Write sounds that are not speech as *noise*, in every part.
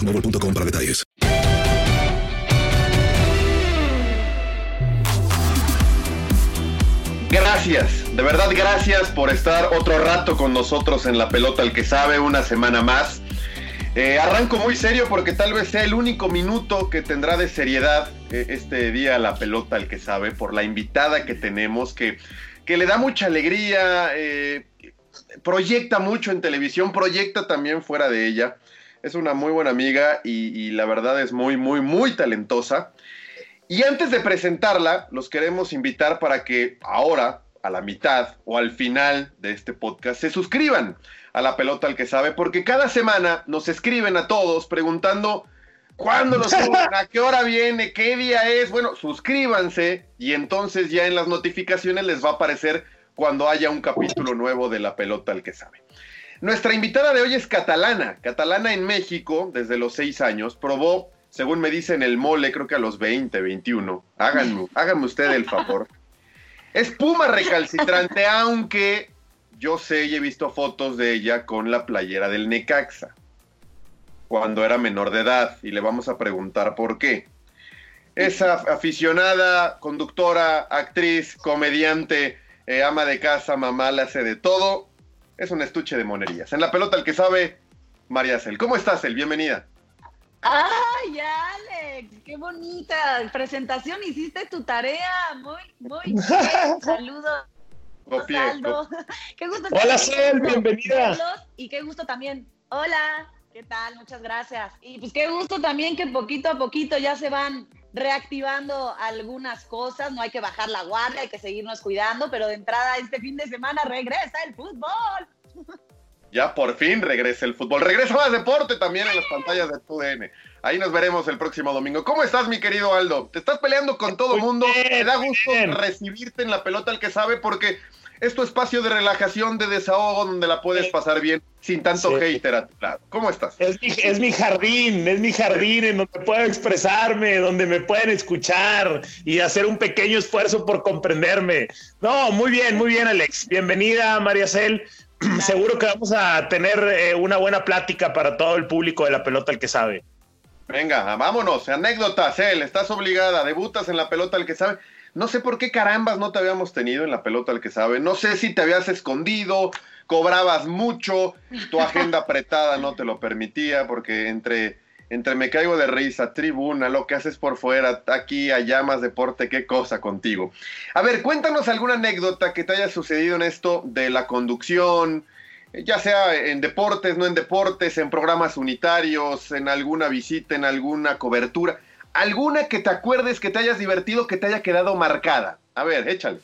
boostmobile.com para detalles. Gracias, de verdad gracias por estar otro rato con nosotros en la pelota, el que sabe, una semana más. Eh, arranco muy serio porque tal vez sea el único minuto que tendrá de seriedad eh, este día la pelota, el que sabe, por la invitada que tenemos, que, que le da mucha alegría, eh, proyecta mucho en televisión, proyecta también fuera de ella es una muy buena amiga y, la verdad es muy, muy, muy talentosa. Y antes de presentarla, los queremos invitar para que ahora, a la mitad o al final de este podcast, se suscriban a la pelota al que sabe, porque cada semana nos escriben a todos preguntando cuándo los *laughs* suben, a qué hora viene, qué día es. Bueno, suscríbanse y entonces ya en las notificaciones les va a aparecer cuando haya un capítulo nuevo de la pelota al que sabe. Nuestra invitada de hoy es catalana, catalana en México desde los seis años, probó, según me dicen, el mole creo que a los 20, 21. Háganme, *laughs* háganme usted el favor. Es puma recalcitrante, *laughs* aunque yo sé y he visto fotos de ella con la playera del Necaxa, cuando era menor de edad, y le vamos a preguntar por qué. Esa aficionada, conductora, actriz, comediante, eh, ama de casa, mamá, la hace de todo es un estuche de monerías. En la pelota el que sabe, María Cel. ¿Cómo estás, El? Bienvenida. ¡Ay, Alex! ¡Qué bonita presentación! Hiciste tu tarea. Muy, muy bien. *laughs* Saludos. *laughs* Qué gusto Hola, Cel, bienvenida. Y qué gusto también. Hola, ¿qué tal? Muchas gracias. Y pues qué gusto también que poquito a poquito ya se van reactivando algunas cosas, no hay que bajar la guardia, hay que seguirnos cuidando, pero de entrada este fin de semana regresa el fútbol. *laughs* Ya por fin regresa el fútbol. Regresa más deporte también en las pantallas de TUDN. Ahí nos veremos el próximo domingo. ¿Cómo estás, mi querido Aldo? Te estás peleando con todo el mundo. Me da gusto recibirte en la pelota el que sabe porque es tu espacio de relajación, de desahogo, donde la puedes pasar bien sin tanto hater a tu lado. ¿Cómo estás? Es mi, es mi, jardín, es mi jardín en donde puedo expresarme, donde me pueden escuchar y hacer un pequeño esfuerzo por comprenderme. No, muy bien, muy bien, Alex. Bienvenida, María Cel. *clears throat* Seguro que vamos a tener eh, una buena plática para todo el público de la pelota, el que sabe. Venga, vámonos. Anécdotas, Cel. Estás obligada. Debutas en la pelota, el que sabe. No sé por qué carambas no te habíamos tenido en la pelota al que sabe. No sé si te habías escondido, cobrabas mucho, tu agenda *laughs* apretada no te lo permitía, porque entre, entre me caigo de risa, tribuna, lo que haces por fuera, aquí, allá más deporte, qué cosa contigo. A ver, cuéntanos alguna anécdota que te haya sucedido en esto de la conducción, ya sea en deportes, no en deportes, en programas unitarios, en alguna visita, en alguna cobertura. ¿Alguna que te acuerdes que te hayas divertido, que te haya quedado marcada? A ver, échale.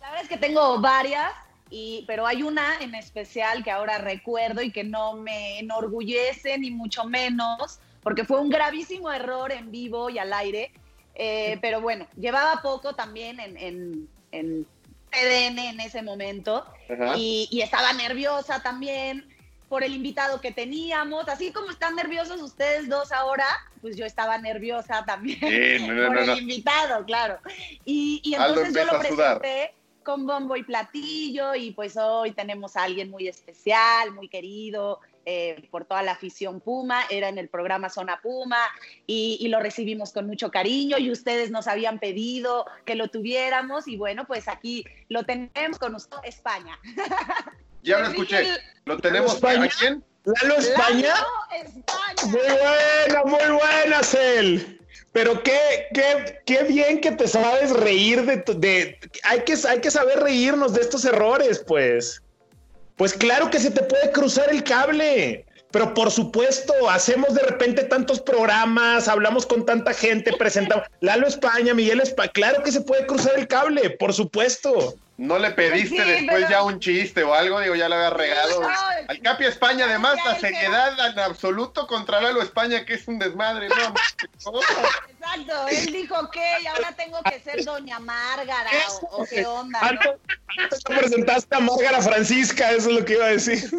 La verdad es que tengo varias, y, pero hay una en especial que ahora recuerdo y que no me enorgullece ni mucho menos, porque fue un gravísimo error en vivo y al aire. Eh, pero bueno, llevaba poco también en, en, en TDN en ese momento y, y, estaba nerviosa también por el invitado que teníamos. Así como están nerviosos ustedes dos ahora, pues yo estaba nerviosa también sí, no, *laughs* por no, el no. invitado, claro. Y, y entonces yo lo presenté con bombo y platillo y pues hoy tenemos a alguien muy especial, muy querido. eh, por toda la afición Puma, era en el programa Zona Puma y, y lo recibimos con mucho cariño y ustedes nos habían pedido que lo tuviéramos y bueno, pues aquí lo tenemos con usted, España. *laughs* Ya lo escuché. ¿Lo tenemos España? a quién? ¿Lalo España? Lalo España. Muy buena, muy buena, Cel. Pero qué, qué, qué bien que te sabes reír de, tu- de hay que, hay que saber reírnos de estos errores, pues. Pues claro que se te puede cruzar el cable. Pero por supuesto, hacemos de repente tantos programas, hablamos con tanta gente, presentamos Lalo España, Miguel España. Claro que se puede cruzar el cable, por supuesto. ¿No le pediste Sí, después pero- ya un chiste o algo? Digo, ya le había regado. no. Al Capi España, además, la seriedad en absoluto contra Lalo España, que es un desmadre. No. Exacto, él dijo que y ahora tengo que ser Doña Márgara o, o qué onda. ¿no? Antes antes te presentaste a Márgara Francisca, eso es lo que iba a decir.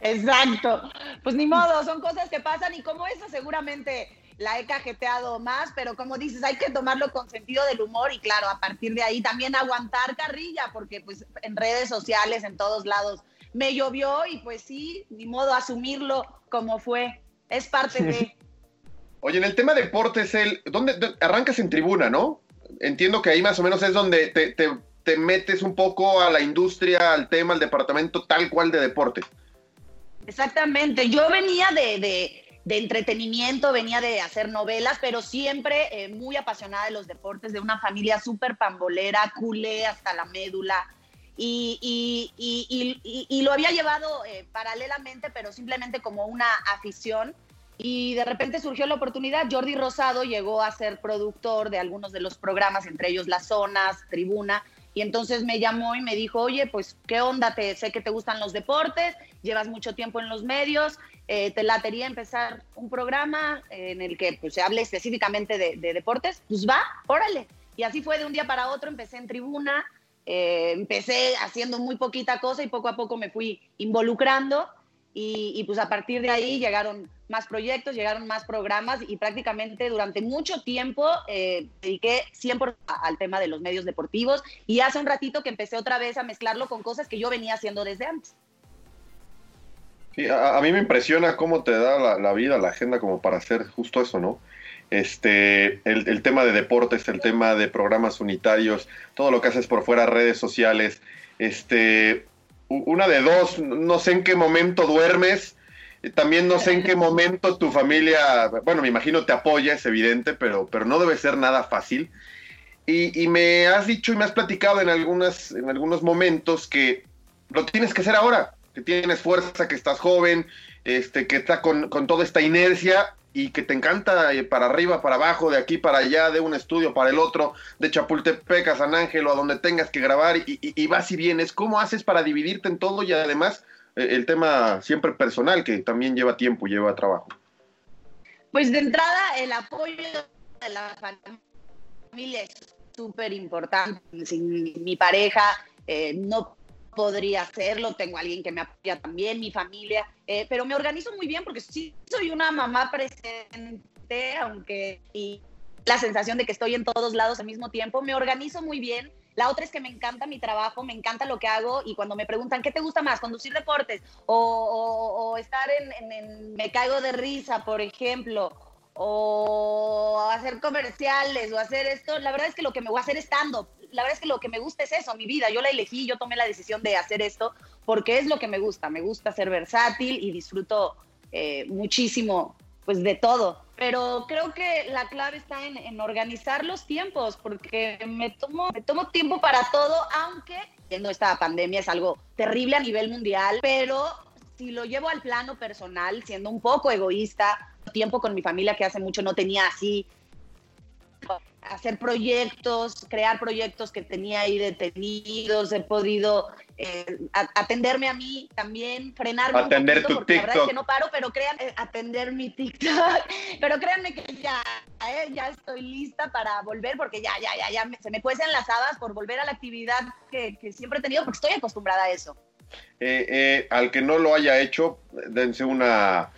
Exacto. Pues ni modo, son cosas que pasan y como esa seguramente la he cajeteado más, pero como dices, hay que tomarlo con sentido del humor y claro, a partir de ahí también aguantar carrilla, porque pues en redes sociales, en todos lados, me llovió y pues sí, ni modo asumirlo como fue. Es parte de... Oye, en el tema deportes, el, ¿dónde, dónde- arrancas en tribuna, no? Entiendo que ahí más o menos es donde te, te- te metes un poco a la industria, al tema, al departamento tal cual de deporte. Exactamente. Yo venía de, de- de entretenimiento, venía de hacer novelas, pero siempre eh, muy apasionada de los deportes, de una familia súper pambolera, culé hasta la médula. Y, lo había llevado eh, paralelamente, pero simplemente como una afición. Y de repente surgió la oportunidad. Jordi Rosado llegó a ser productor de algunos de los programas, entre ellos Las Zonas, Tribuna. Y entonces me llamó y me dijo, oye, pues, ¿qué onda? Te, sé que te gustan los deportes, llevas mucho tiempo en los medios, eh, te latería empezar un programa en el que pues, se hable específicamente de, de deportes. Pues va, órale. Y así fue de un día para otro, empecé en tribuna, eh, empecé haciendo muy poquita cosa y poco a poco me fui involucrando. Y, y, pues a partir de ahí llegaron más proyectos, llegaron más programas y prácticamente durante mucho tiempo eh, dediqué 100% al tema de los medios deportivos y hace un ratito que empecé otra vez a mezclarlo con cosas que yo venía haciendo desde antes. Sí, a, mí me impresiona cómo te da la, vida, la agenda como para hacer justo eso, ¿no? Este, el, tema de deportes, el tema de programas unitarios, todo lo que haces por fuera, redes sociales, este, una de dos, no sé en qué momento duermes, eh, también no sé en qué momento tu familia, bueno, me imagino te apoya, es evidente, pero, pero no debe ser nada fácil. Y, y me has dicho y me has platicado en, algunas, en algunos momentos que lo tienes que hacer ahora, que tienes fuerza, que estás joven, este, que está con, con toda esta inercia y que te encanta eh, para arriba, para abajo, de aquí para allá, de un estudio para el otro, de Chapultepec a San Ángel o a donde tengas que grabar y, y- y vas y vienes. ¿Cómo haces para dividirte en todo y además eh, el tema siempre personal, que también lleva tiempo, lleva trabajo? Pues de entrada, el apoyo de la familia es súper importante. Sin mi pareja eh, no podría hacerlo, tengo alguien que me apoya también, mi familia, eh, pero me organizo muy bien porque sí soy una mamá presente, aunque y la sensación de que estoy en todos lados al mismo tiempo, me organizo muy bien. La otra es que me encanta mi trabajo, me encanta lo que hago y cuando me preguntan, ¿qué te gusta más? ¿Conducir deportes o, estar en- en Me Caigo de Risa, por ejemplo? O hacer comerciales o hacer esto, la verdad es que lo que me voy a hacer es stand-up. La verdad es que lo que me gusta es eso, mi vida. Yo la elegí, yo tomé la decisión de hacer esto porque es lo que me gusta. Me gusta ser versátil y disfruto eh, muchísimo pues de todo. Pero creo que la clave está en, en organizar los tiempos porque me tomo, me tomo tiempo para todo, aunque viviendo esta pandemia es algo terrible a nivel mundial, pero si lo llevo al plano personal, siendo un poco egoísta, tiempo con mi familia que hace mucho no tenía así hacer proyectos, crear proyectos que tenía ahí detenidos, he podido eh, atenderme a mí también, frenarme Atender un poquito, tu porque TikTok. la verdad es que no paro, pero crean, eh, atender mi TikTok, *laughs* pero créanme que ya, eh, ya estoy lista para volver, porque ya, ya, ya, ya me- se me cuecen las habas por volver a la actividad que, que siempre he tenido, porque estoy acostumbrada a eso. Al que no lo haya hecho, dense una,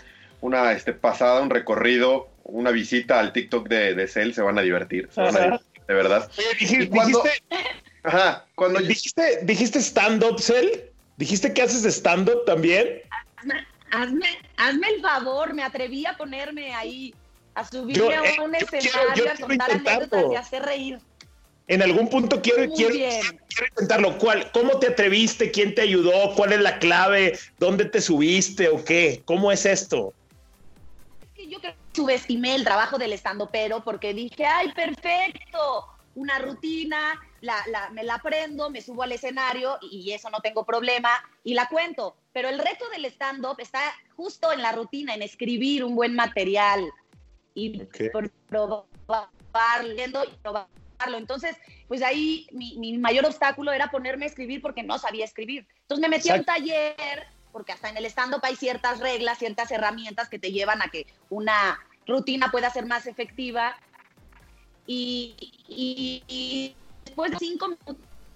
una este, pasada, un recorrido, una visita al TikTok de, de Cell, se van a divertir, se van a Ajá. divertir, de verdad. Oye, dij- Y cuando- dijiste, *laughs* Ajá, cuando dijiste, dijiste stand-up, Cel. ¿Dijiste que haces stand-up también? Hazme, hazme, hazme el favor, me atreví a ponerme ahí, a subirme Yo, a eh, un yo quiero- escenario, yo a contar anécdotas y hacer reír. En algún punto quiero, quiero, quiero intentarlo. ¿Cuál, ¿Cómo te atreviste? ¿Quién te ayudó? ¿Cuál es la clave? ¿Dónde te subiste o qué? ¿Cómo es esto? Que yo creo que subestimé el trabajo del estando pero porque dije, ay, perfecto, una rutina, la, la- me la aprendo, me subo al escenario y, y eso no tengo problema y la cuento. Pero el reto del stand-up está justo en la rutina, en escribir un buen material y Ok. por- probar, leyendo y probarlo. Entonces, pues ahí mi, mi mayor obstáculo era ponerme a escribir porque no sabía escribir. Entonces me metí a un Exacto. taller, porque hasta en el stand-up hay ciertas reglas, ciertas herramientas que te llevan a que una rutina pueda ser más efectiva. Y, y- y después de cinco,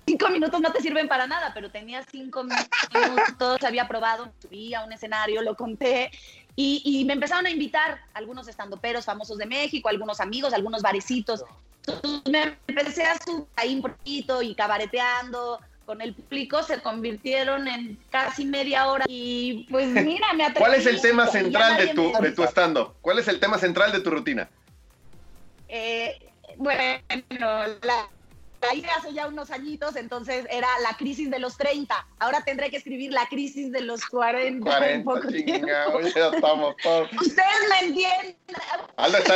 cinco minutos no te sirven para nada, pero tenía cinco minutos, había probado, subí a un escenario, lo conté. Y, y me empezaron a invitar algunos estandoperos famosos de México, algunos amigos, algunos barecitos. Entonces me empecé a subir ahí un poquito y cabareteando con el público, se convirtieron en casi media hora y pues *laughs* mira, me atreví. ¿Cuál es el tema central de tu, de tu stand-up? ¿Cuál es el tema central de tu rutina? Eh, bueno, la, hice hace ya unos añitos, entonces era la crisis de los 30. Ahora tendré que escribir la crisis de los 40. en 40, poco tiempo. chingado, ya estamos todos. Ustedes me entienden.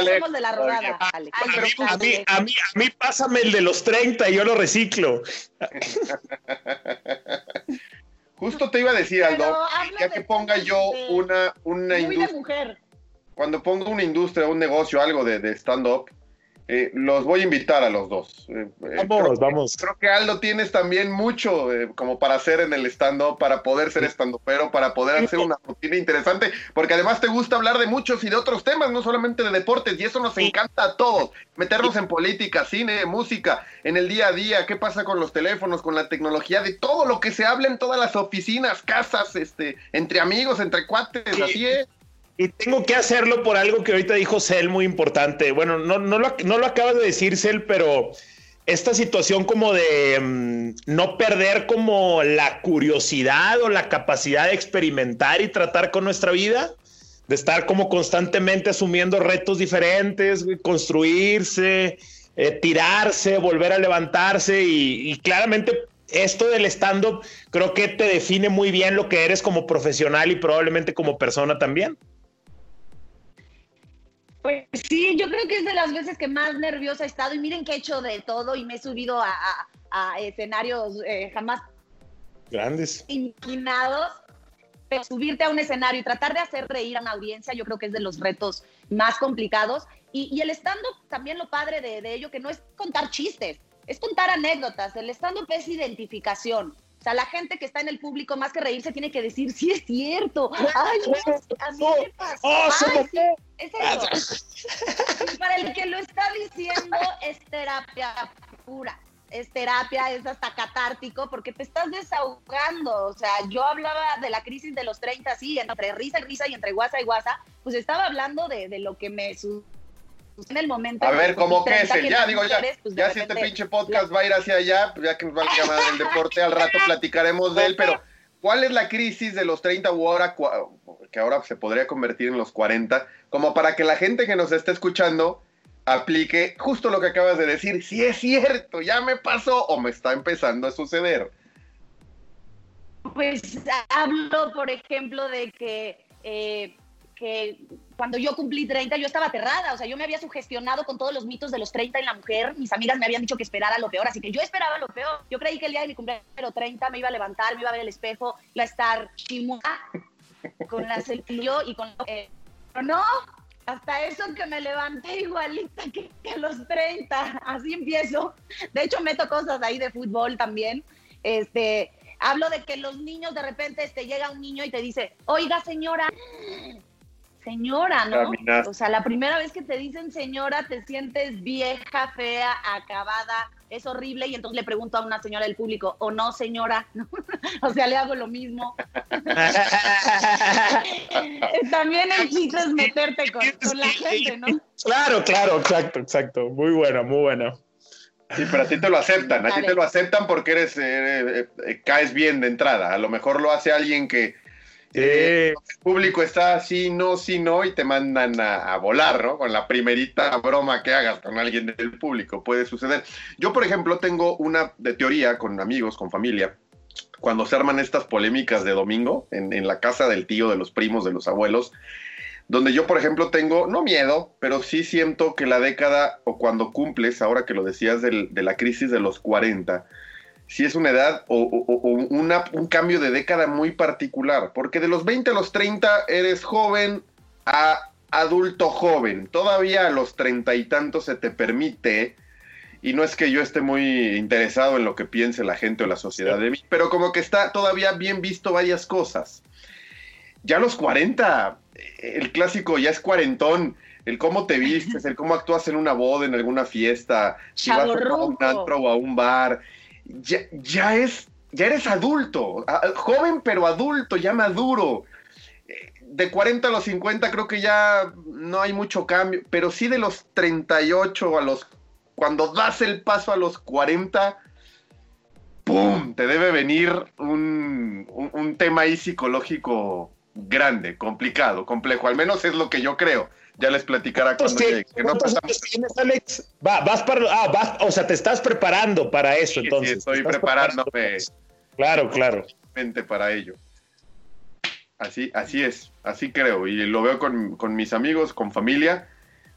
Lejos. Somos de la rodada. A mí, a, mí, a, mí, a mí pásame el de los 30 y yo lo reciclo. *laughs* Justo te iba a decir, Aldo, ya que ponga yo una, una industria, mujer. cuando ponga una industria, un negocio, algo de, de stand-up, eh, los voy a invitar a los dos. Eh, eh, Vamos, creo, vamos. creo que Aldo tienes también mucho eh, como para hacer en el stand-up, para poder ser stand-upero, para poder hacer una rutina interesante, porque además te gusta hablar de muchos y de otros temas, no solamente de deportes, y eso nos encanta a todos. Meternos en política, cine, música, en el día a día, qué pasa con los teléfonos, con la tecnología, de todo lo que se habla en todas las oficinas, casas, este, entre amigos, entre cuates, Sí. así es. Y tengo que hacerlo por algo que ahorita dijo Cel muy importante. Bueno, no, no, lo, acabas de decir, Cel, pero esta situación como de mm, no perder como la curiosidad o la capacidad de experimentar y tratar con nuestra vida, de estar como constantemente asumiendo retos diferentes, construirse, eh, tirarse, volver a levantarse y claramente esto del stand-up creo que te define muy bien lo que eres como profesional y probablemente como persona también. Pues sí, yo creo que es de las veces que más nerviosa he estado y miren que he hecho de todo y me he subido a, a- a escenarios eh, jamás Grandes. imaginados, pero subirte a un escenario y tratar de hacer reír a una audiencia, yo creo que es de los retos más complicados. Y, y el stand-up, también lo padre de, de ello, que no es contar chistes, es contar anécdotas. El stand-up es identificación. O sea, la gente que está en el público, más que reírse, tiene que decir, sí es cierto. *laughs* Ay, a mí me pasó. ¡Oh, Ay, sí, es eso. *laughs* Para el que lo está diciendo, es terapia pura. Es terapia, es hasta catártico, porque te estás desahogando. O sea, yo hablaba de la crisis de los 30, sí, entre risa y risa y entre guasa y guasa, pues estaba hablando de, de lo que me sucedió en el momento. A ver, que ¿cómo con que es 30 el? que Ya, digo, ya, pues, ya si este pinche podcast va a ir hacia allá, pues ya que nos va a llamar del deporte, al rato *laughs* platicaremos de él, pero ¿cuál es la crisis de los 30 o ahora, que ahora se podría convertir en los 40, como para que la gente que nos está escuchando aplique justo lo que acabas de decir, si es cierto, ya me pasó o me está empezando a suceder? Pues hablo, por ejemplo, de que, eh, que cuando yo cumplí 30 yo estaba aterrada, o sea, yo me había sugestionado con todos los mitos de los 30 en la mujer, mis amigas me habían dicho que esperara lo peor, así que yo esperaba lo peor. Yo creí que el día de mi cumpleaños 30 me iba a levantar, me iba a ver el espejo, iba a estar chimua con la celillo y con... Eh, no, hasta eso que me levanté igualita que, que, los 30, así empiezo. De hecho, meto cosas ahí de fútbol también. Este, hablo de que los niños de repente este, llega un niño y te dice, oiga señora, señora, ¿no? O sea, la primera vez que te dicen señora te sientes vieja, fea, acabada, es horrible y entonces le pregunto a una señora del público, o no señora, *laughs* o sea, le hago lo mismo. *laughs* También el chiste es meterte con, la gente, ¿no? Claro, claro, exacto, exacto. Muy buena, muy buena. Sí, pero a ti te lo aceptan, a ti te lo aceptan porque eres, eh, eh, caes bien de entrada. A lo mejor lo hace alguien que eh, el público está así, no, sí, no, y te mandan a, volar, ¿no? Con la primerita broma que hagas con alguien del público, puede suceder. Yo, por ejemplo, tengo una de teoría con amigos, con familia, cuando se arman estas polémicas de domingo en, en la casa del tío, de los primos, de los abuelos, donde yo, por ejemplo, tengo, no miedo, pero sí siento que la década, o cuando cumples, ahora que lo decías de la crisis de los 40, sí es una edad o, un cambio de década muy particular, porque de los 20 a los 30 eres joven a adulto joven, todavía a los treinta y tantos se te permite, y no es que yo esté muy interesado en lo que piense la gente o la sociedad de mí, pero como que está todavía bien visto varias cosas. Ya a los 40 el clásico ya es cuarentón, el cómo te vistes, el cómo actúas en una boda, en alguna fiesta, si vas a un antro o a un bar, ya, ya es, ya eres adulto, joven pero adulto, ya maduro. De 40 a los 50 creo que ya no hay mucho cambio, pero sí de los 38 a los, cuando das el paso a los 40, ¡pum! Te debe venir un, un tema ahí psicológico grande, complicado, complejo. Al menos es lo que yo creo. Ya les platicará cuando llegue. tienes, Alex? vas para, ah, vas, o sea, te estás preparando para eso, entonces. Sí, estoy preparándome. Claro, claro. Para ello. Así, así es, así creo. Y lo veo con, con mis amigos, con familia,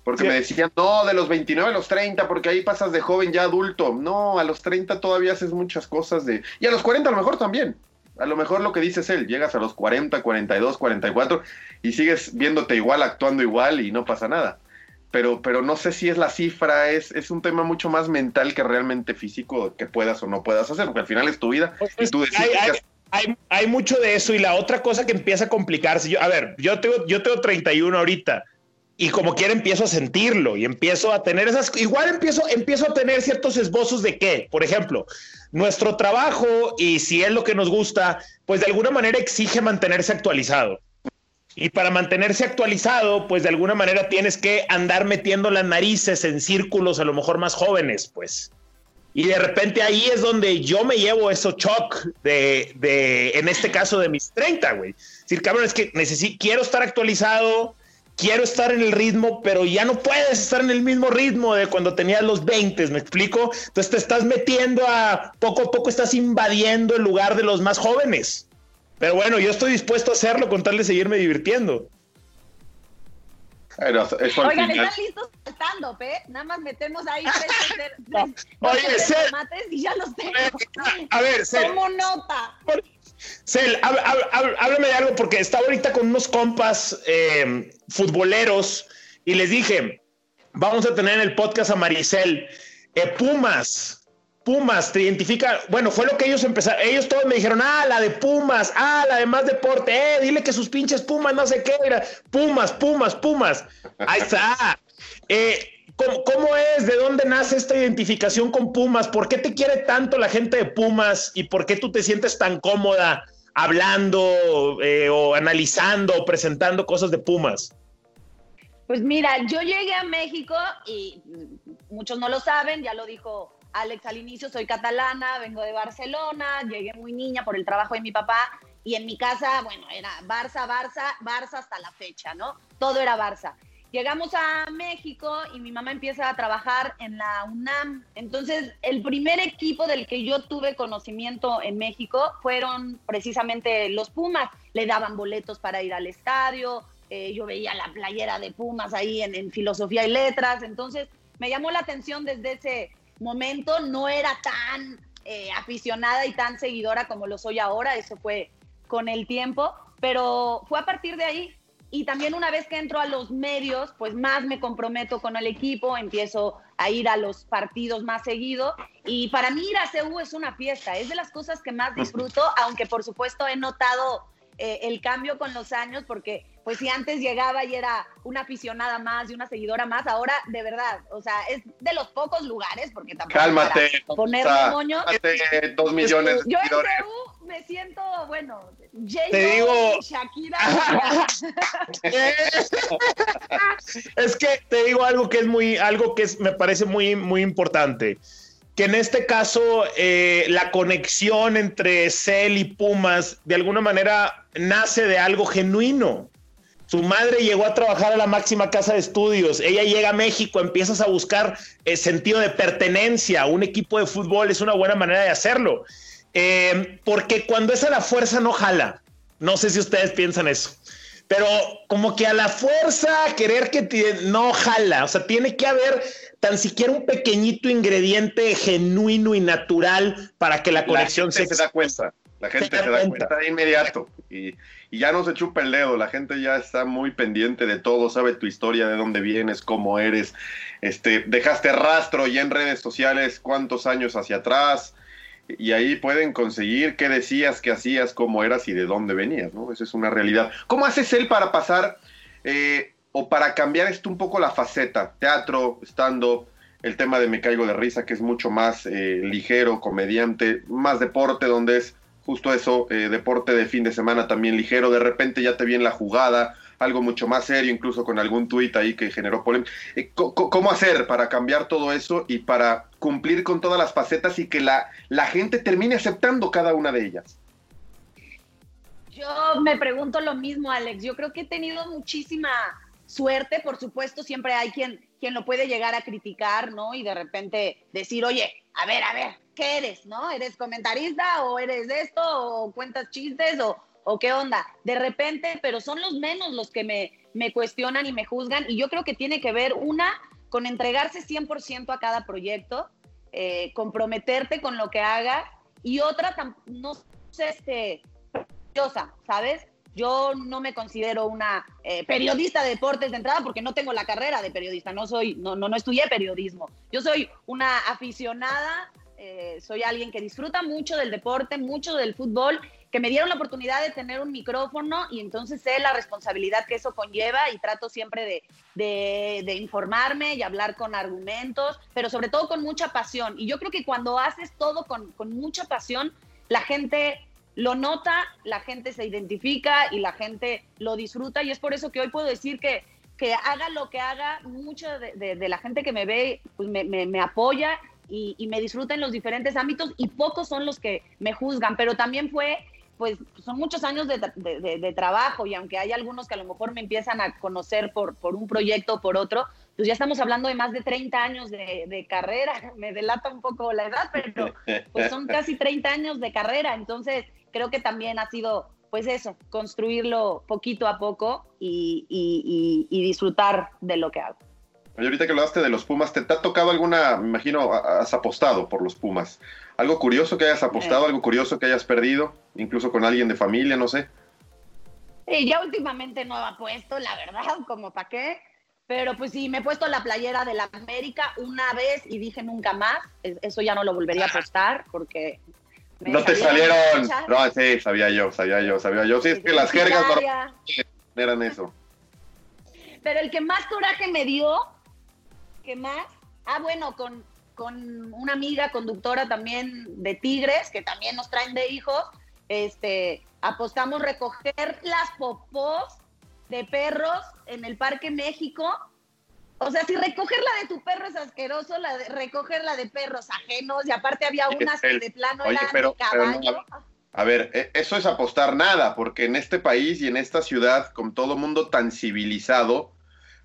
porque me decían, no, de los 29 a los 30, porque ahí pasas de joven ya adulto. No, a los 30 todavía haces muchas cosas de... Y a los 40 a lo mejor también. A lo mejor lo que dices él, llegas a los 40, 42, 44 y sigues viéndote igual, actuando igual y no pasa nada. Pero, pero no sé si es la cifra, es, es un tema mucho más mental que realmente físico que puedas o no puedas hacer, porque al final es tu vida y pues tú decides. Hay, hay, mucho de eso y la otra cosa que empieza a complicarse, yo, a ver, yo tengo, yo tengo 31 ahorita y como quiera empiezo a sentirlo y empiezo a tener esas, igual empiezo, empiezo a tener ciertos esbozos de qué, por ejemplo, nuestro trabajo y si es lo que nos gusta, pues de alguna manera exige mantenerse actualizado. Y para mantenerse actualizado, pues de alguna manera tienes que andar metiendo las narices en círculos a lo mejor más jóvenes, pues. Y de repente ahí es donde yo me llevo eso shock de, de, en este caso de mis 30, güey. Es decir, cabrón, es que necesito, quiero estar actualizado, quiero estar en el ritmo, pero ya no puedes estar en el mismo ritmo de cuando tenías los 20, ¿me explico? Entonces te estás metiendo a, poco a poco estás invadiendo el lugar de los más jóvenes. Pero bueno, yo estoy dispuesto a hacerlo con tal de seguirme divirtiendo. Oigan, ¿están listos saltando, ¿eh? Nada más metemos ahí *laughs* tres, tres, Oye, tomates y ya los tengo. A ver, Tomo nota. Cel, háblame de algo porque estaba ahorita con unos compas eh, futboleros y les dije, vamos a tener en el podcast a Maricel. Eh, Pumas, Pumas, te identifica, bueno, fue lo que ellos empezaron, ellos todos me dijeron, ah, la de Pumas, ah, la de más deporte, eh, dile que sus pinches Pumas, no sé qué, Pumas, Pumas, Pumas, ahí está. Eh, ¿Cómo, es? ¿De dónde nace esta identificación con Pumas? ¿Por qué te quiere tanto la gente de Pumas y por qué tú te sientes tan cómoda hablando eh, o analizando o presentando cosas de Pumas? Pues mira, yo llegué a México y muchos no lo saben, ya lo dijo Alex al inicio, soy catalana, vengo de Barcelona, llegué muy niña por el trabajo de mi papá y en mi casa, bueno, era Barça, Barça, Barça hasta la fecha, ¿no? Todo era Barça. Llegamos a México y mi mamá empieza a trabajar en la UNAM. Entonces, el primer equipo del que yo tuve conocimiento en México fueron precisamente los Pumas. Le daban boletos para ir al estadio, eh, yo veía la playera de Pumas ahí en, filosofía y letras, entonces me llamó la atención desde ese momento, no era tan eh, aficionada y tan seguidora como lo soy ahora, eso fue con el tiempo, pero fue a partir de ahí. Y también una vez que entro a los medios, pues más me comprometo con el equipo, empiezo a ir a los partidos más seguido. Y para mí ir a CU es una fiesta, es de las cosas que más disfruto, aunque por supuesto he notado eh, el cambio con los años, porque pues si antes llegaba y era una aficionada más y una seguidora más, ahora de verdad, o sea, es de los pocos lugares, porque tampoco Cálmate, poner moños. dos millones de Yo en CU me siento, bueno, J Te digo- Shakira. *laughs* es que te digo algo que es muy, algo que es, me parece muy, muy importante. Que en este caso eh, la conexión entre Cell y Pumas de alguna manera nace de algo genuino. Su madre llegó a trabajar a la máxima casa de estudios. Ella llega a México, empiezas a buscar el sentido de pertenencia. Un equipo de fútbol es una buena manera de hacerlo. Eh, porque cuando es a la fuerza no jala. No sé si ustedes piensan eso. Pero como que a la fuerza querer que te- no jala. O sea, tiene que haber tan siquiera un pequeñito ingrediente genuino y natural para que la conexión gente se da cuenta. La gente Se se da cuenta. cuenta de inmediato. Y, y ya no se chupa el dedo. La gente ya está muy pendiente de todo. Sabe tu historia, de dónde vienes, cómo eres. Este, dejaste rastro ya en redes sociales cuántos años hacia atrás. Y ahí pueden conseguir qué decías, qué hacías, cómo eras y de dónde venías, ¿no? Esa es una realidad. ¿Cómo haces él para pasar eh, o para cambiar esto un poco la faceta? Teatro, stand-up, el tema de Me Caigo de Risa, que es mucho más eh, ligero, comediante, más deporte, donde es justo eso, eh, deporte de fin de semana también ligero, de repente ya te viene la jugada, algo mucho más serio, incluso con algún tuit ahí que generó polémica. Eh, ¿Cómo hacer para cambiar todo eso y para cumplir con todas las facetas y que la, la gente termine aceptando cada una de ellas? Yo me pregunto lo mismo, Alex. Yo creo que he tenido muchísima suerte, por supuesto, siempre hay quien, quien lo puede llegar a criticar, ¿no? Y de repente decir, oye, a ver, a ver, ¿qué eres, no? ¿Eres comentarista o eres esto o cuentas chistes o, o qué onda? De repente, pero son los menos los que me, me cuestionan y me juzgan y yo creo que tiene que ver una con entregarse 100% a cada proyecto, eh, comprometerte con lo que hagas y otra, no sé, este, periodista, ¿sabes? Yo no me considero una eh, periodista de deportes de entrada porque no tengo la carrera de periodista, no soy, no, no, no estudié periodismo. Yo soy una aficionada, eh, soy alguien que disfruta mucho del deporte, mucho del fútbol, que me dieron la oportunidad de tener un micrófono y entonces sé la responsabilidad que eso conlleva y trato siempre de, informarme y hablar con argumentos, pero sobre todo con mucha pasión. Y yo creo que cuando haces todo con, mucha pasión, la gente lo nota, la gente se identifica y la gente lo disfruta y es por eso que hoy puedo decir que, que haga lo que haga, mucha de, la gente que me ve pues me apoya y, y me disfruta en los diferentes ámbitos y pocos son los que me juzgan, pero también fue, pues son muchos años de, de- de- de trabajo y aunque hay algunos que a lo mejor me empiezan a conocer por, por un proyecto o por otro, pues ya estamos hablando de más de 30 años de carrera, *laughs* me delata un poco la edad, pero pues son casi 30 años de carrera, entonces creo que también ha sido, pues eso, construirlo poquito a poco y, y- y- y disfrutar de lo que hago. Oye, ahorita que hablaste de los Pumas, ¿te, te ha tocado alguna, me imagino, has apostado por los Pumas? ¿Algo curioso que hayas apostado, Eh. algo curioso que hayas perdido, incluso con alguien de familia, no sé? Y ya últimamente no ha puesto, la verdad, *laughs* como para qué. Pero pues sí, me he puesto la playera de la América una vez y dije nunca más. Es- Eso ya no lo volvería a apostar porque... No te salieron. No, sí, sabía yo, sabía yo, sabía yo. Sí, es que las jergas eran eso. Pero el que más coraje me dio, que más, ah, bueno, con, con una amiga conductora también de Tigres, que también nos traen de hijos, este, apostamos recoger las popós de perros en el Parque México. O sea, si recoger la de tu perro es asqueroso, la de, recoger la de perros ajenos, y aparte había unas que de plano Oye, eran pero, de pero no, caballo. a ver, e- eso es apostar nada, porque en este país y en esta ciudad, con todo mundo tan civilizado,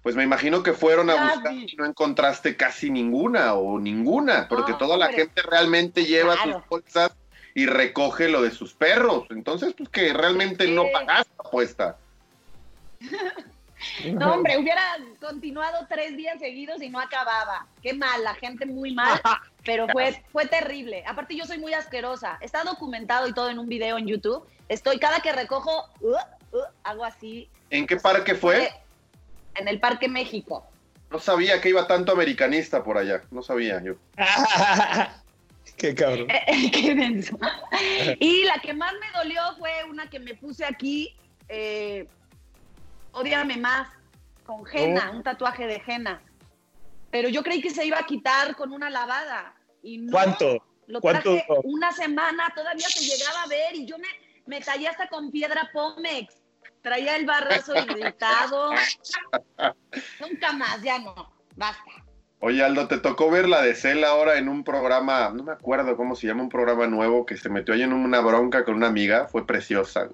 pues me imagino que fueron a buscar y no encontraste casi ninguna o ninguna, porque No, toda la gente realmente lleva Claro. sus bolsas y recoge lo de sus perros. Entonces, pues que realmente no Sí. pagaste la apuesta. No, hombre, hubiera continuado tres días seguidos y no acababa. Qué mal, la gente muy mal, *laughs* pero fue, fue terrible. Aparte, yo soy muy asquerosa. Está documentado y todo en un video en YouTube. Estoy, cada que recojo, uh, uh, hago así. ¿En qué parque fue? En el Parque México. No sabía que iba tanto americanista por allá. No sabía yo. *laughs* Qué cabrón. *laughs* Qué denso. Y la que más me dolió fue una que me puse aquí. Eh, Odiame más, con henna, Oh. un tatuaje de henna. Pero yo creí que se iba a quitar con una lavada. Y no, ¿Cuánto? Lo ¿Cuánto traje duró? una semana, todavía se llegaba a ver y yo me, me tallé hasta con piedra Pómex. Traía el barrazo irritado. *laughs* Nunca más, ya no. Basta. Oye, Aldo, te tocó ver la de Cel ahora en un programa, no me acuerdo cómo se llama, un programa nuevo que se metió ahí en una bronca con una amiga. Fue preciosa.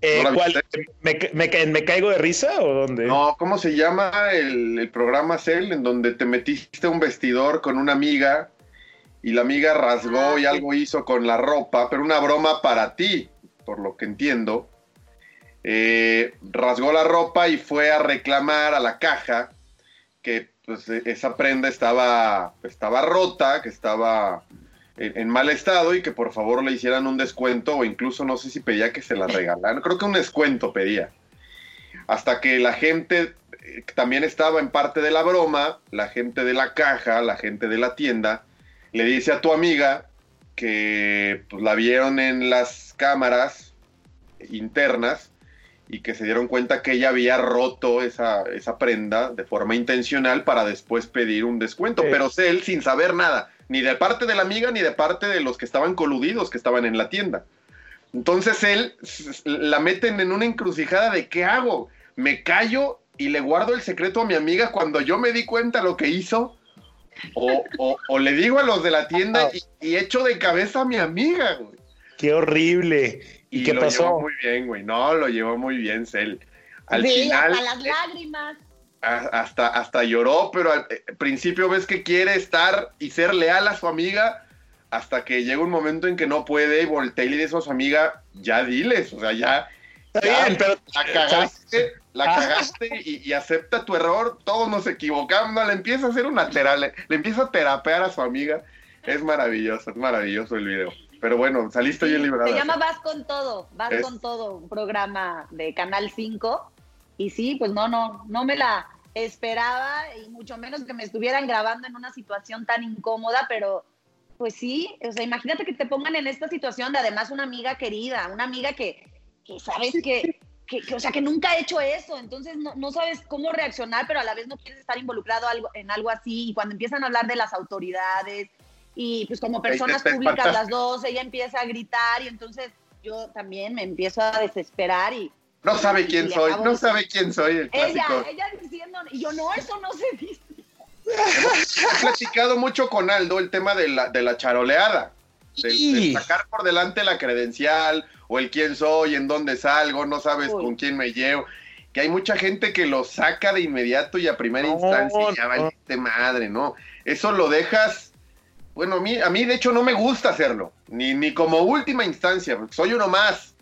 Eh, ¿No la ¿cuál? viste? ¿Me, me, ca- me caigo de risa o dónde? No, ¿cómo se llama el, el programa Cel en donde te metiste un vestidor con una amiga y la amiga rasgó Ah, y sí. algo hizo con la ropa, pero una broma para ti, por lo que entiendo. Eh, rasgó la ropa y fue a reclamar a la caja que pues, e- esa prenda estaba, estaba rota, que estaba en, mal estado y que por favor le hicieran un descuento o incluso no sé si pedía que se la regalaran. Creo que un descuento pedía. Hasta que la gente eh, también estaba en parte de la broma, la gente de la caja, la gente de la tienda, le dice a tu amiga que pues, la vieron en las cámaras internas y que se dieron cuenta que ella había roto esa, esa prenda de forma intencional para después pedir un descuento. Sí. Pero él sin saber nada, ni de parte de la amiga ni de parte de los que estaban coludidos que estaban en la tienda. Entonces él la meten en una encrucijada de ¿qué hago? ¿Me callo y le guardo el secreto a mi amiga cuando yo me di cuenta lo que hizo? ¿O, o- o le digo a los de la tienda *laughs* y, y echo de cabeza a mi amiga, güey? Qué horrible. ¿Y, qué lo pasó? llevó muy bien, güey. No, lo llevó muy bien, Cel. Al Sí, final, hasta las lágrimas. hasta, hasta lloró, pero al eh, principio ves que quiere estar y ser leal a su amiga, hasta que llega un momento en que no puede y voltea y le dice a su amiga, ya diles, o sea, ya, Está ya, bien, pero la cagaste, la Ah. cagaste y, y acepta tu error, todos nos equivocamos, no, le empieza a hacer una terapia, le, le empieza a terapear a su amiga, es maravilloso, es maravilloso el video. Pero bueno, saliste bien librada. Se llama Vas con todo, Vas Es- con todo, un programa de Canal 5. Y sí, pues no, no, no me la esperaba y mucho menos que me estuvieran grabando en una situación tan incómoda, pero pues sí, o sea, imagínate que te pongan en esta situación de además una amiga querida, una amiga que, que sabes que, que, que, o sea, que nunca ha hecho eso, entonces no, no sabes cómo reaccionar, pero a la vez no quieres estar involucrado algo, en algo así, y cuando empiezan a hablar de las autoridades, y pues como personas públicas las dos, ella empieza a gritar y entonces yo también me empiezo a desesperar y No sabe y quién soy, no de- sabe quién soy, el ella, clásico. ella diciendo, y yo no, eso no se dice. He platicado mucho con Aldo el tema de la, de la charoleada. De, de sacar por delante la credencial o el quién soy, en dónde salgo, no sabes Uy. con quién me llevo. Que hay mucha gente que lo saca de inmediato y a primera No, instancia y ya no. valiste madre, ¿no? Eso lo dejas. Bueno, a mí, a mí de hecho no me gusta hacerlo, ni, ni como última instancia, porque soy uno más.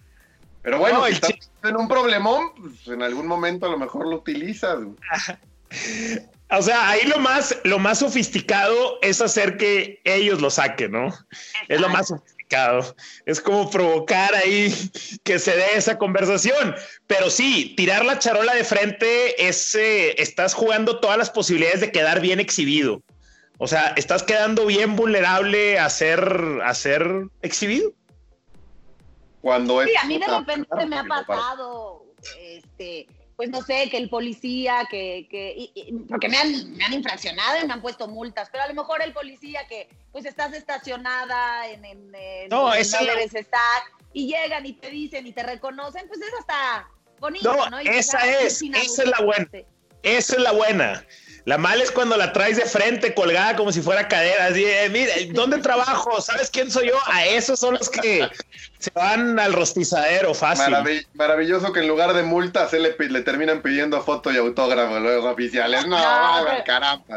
Pero bueno, No, si estás en un problemón, pues en algún momento a lo mejor lo utilizas. *laughs* O sea, ahí lo más, lo más sofisticado es hacer que ellos lo saquen, ¿no? Es lo más sofisticado. Es como provocar ahí que se dé esa conversación. Pero sí, tirar la charola de frente es, eh, estás jugando todas las posibilidades de quedar bien exhibido. O sea, estás quedando bien vulnerable a ser, a ser exhibido. Cuando es Sí, a mí de repente claro, me ha pasado, este, pues no sé, que el policía, que, que y- y- porque me han, me han infraccionado y me han puesto multas, pero a lo mejor el policía que, pues estás estacionada en, en, en No, donde esa- debes estar, y llegan y te dicen y te reconocen, pues es hasta bonito, No, ¿no? Y esa ah, es, sin esa es la buena. Esa es la buena. La mala es cuando la traes de frente, colgada como si fuera cadera. Así, eh, mira, ¿dónde trabajo? ¿Sabes quién soy yo? A esos son los que se van al rostizadero fácil. Maravi- maravilloso que en lugar de multas se le, le terminan pidiendo foto y autógrafo luego oficiales. No, No, al al No,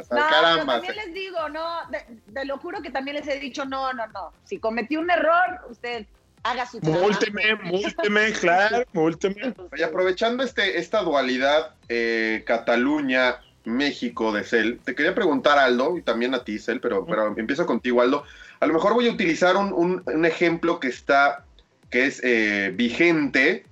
pero carambas. también les digo, no, de- te lo juro que también les he dicho, no, no, no. Si cometí un error, usted haga su trabajo. Múlteme, múlteme, claro, múlteme. Y aprovechando este, esta dualidad eh, Cataluña, México de Cel, te quería preguntar, Aldo, y también a ti, Cel, pero, pero empiezo contigo, Aldo. A lo mejor voy a utilizar un, un- un ejemplo que está, que es eh, vigente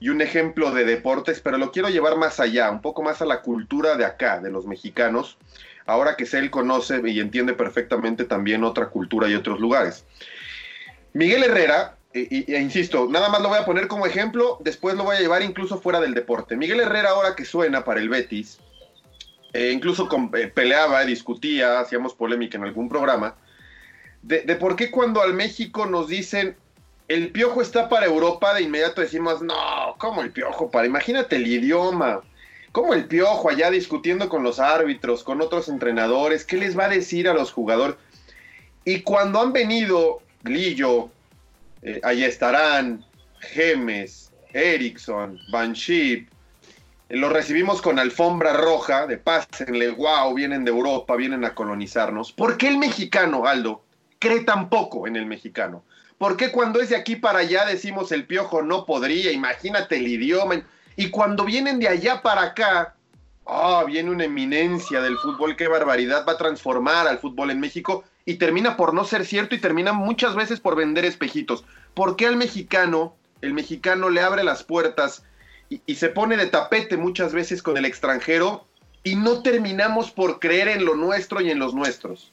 y un ejemplo de deportes, pero lo quiero llevar más allá, un poco más a la cultura de acá, de los mexicanos, ahora que Cel conoce y entiende perfectamente también otra cultura y otros lugares. Miguel Herrera, e, e insisto, nada más lo voy a poner como ejemplo, después lo voy a llevar incluso fuera del deporte. Miguel Herrera ahora que suena para el Betis, eh, incluso con- eh, peleaba, discutía, hacíamos polémica en algún programa, de, por qué cuando al México nos dicen el piojo está para Europa, de inmediato decimos, no, ¿cómo el piojo para? Imagínate el idioma. ¿Cómo el piojo allá discutiendo con los árbitros, con otros entrenadores? ¿Qué les va a decir a los jugadores? Y cuando han venido Lillo, eh, estarán Gemes, Erickson, Banship, los recibimos con alfombra roja, de pásenle, wow, vienen de Europa, vienen a colonizarnos. ¿Por qué el mexicano, Aldo, cree tan poco en el mexicano? ¿Por qué cuando es de aquí para allá decimos el piojo no podría? Imagínate el idioma. Y cuando vienen de allá para acá, ah, viene una eminencia del fútbol, qué barbaridad, va a transformar al fútbol en México y termina por no ser cierto y termina muchas veces por vender espejitos. ¿Por qué al mexicano, el mexicano le abre las puertas y, se pone de tapete muchas veces con el extranjero y no terminamos por creer en lo nuestro y en los nuestros?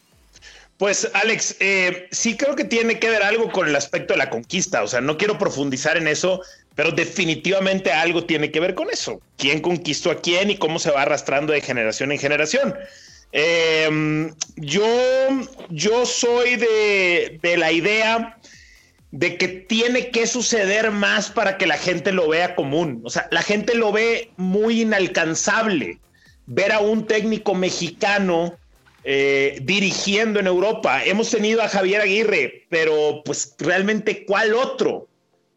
Pues Alex, eh, sí creo que tiene que ver algo con el aspecto de la conquista, o sea, no quiero profundizar en eso, pero definitivamente algo tiene que ver con eso. ¿Quién conquistó a quién y cómo se va arrastrando de generación en generación? Eh, yo, yo soy de, de la idea de que tiene que suceder más para que la gente lo vea común. O sea, la gente lo ve muy inalcanzable. Ver a un técnico mexicano eh, dirigiendo en Europa. Hemos tenido a Javier Aguirre, pero pues realmente ¿cuál otro?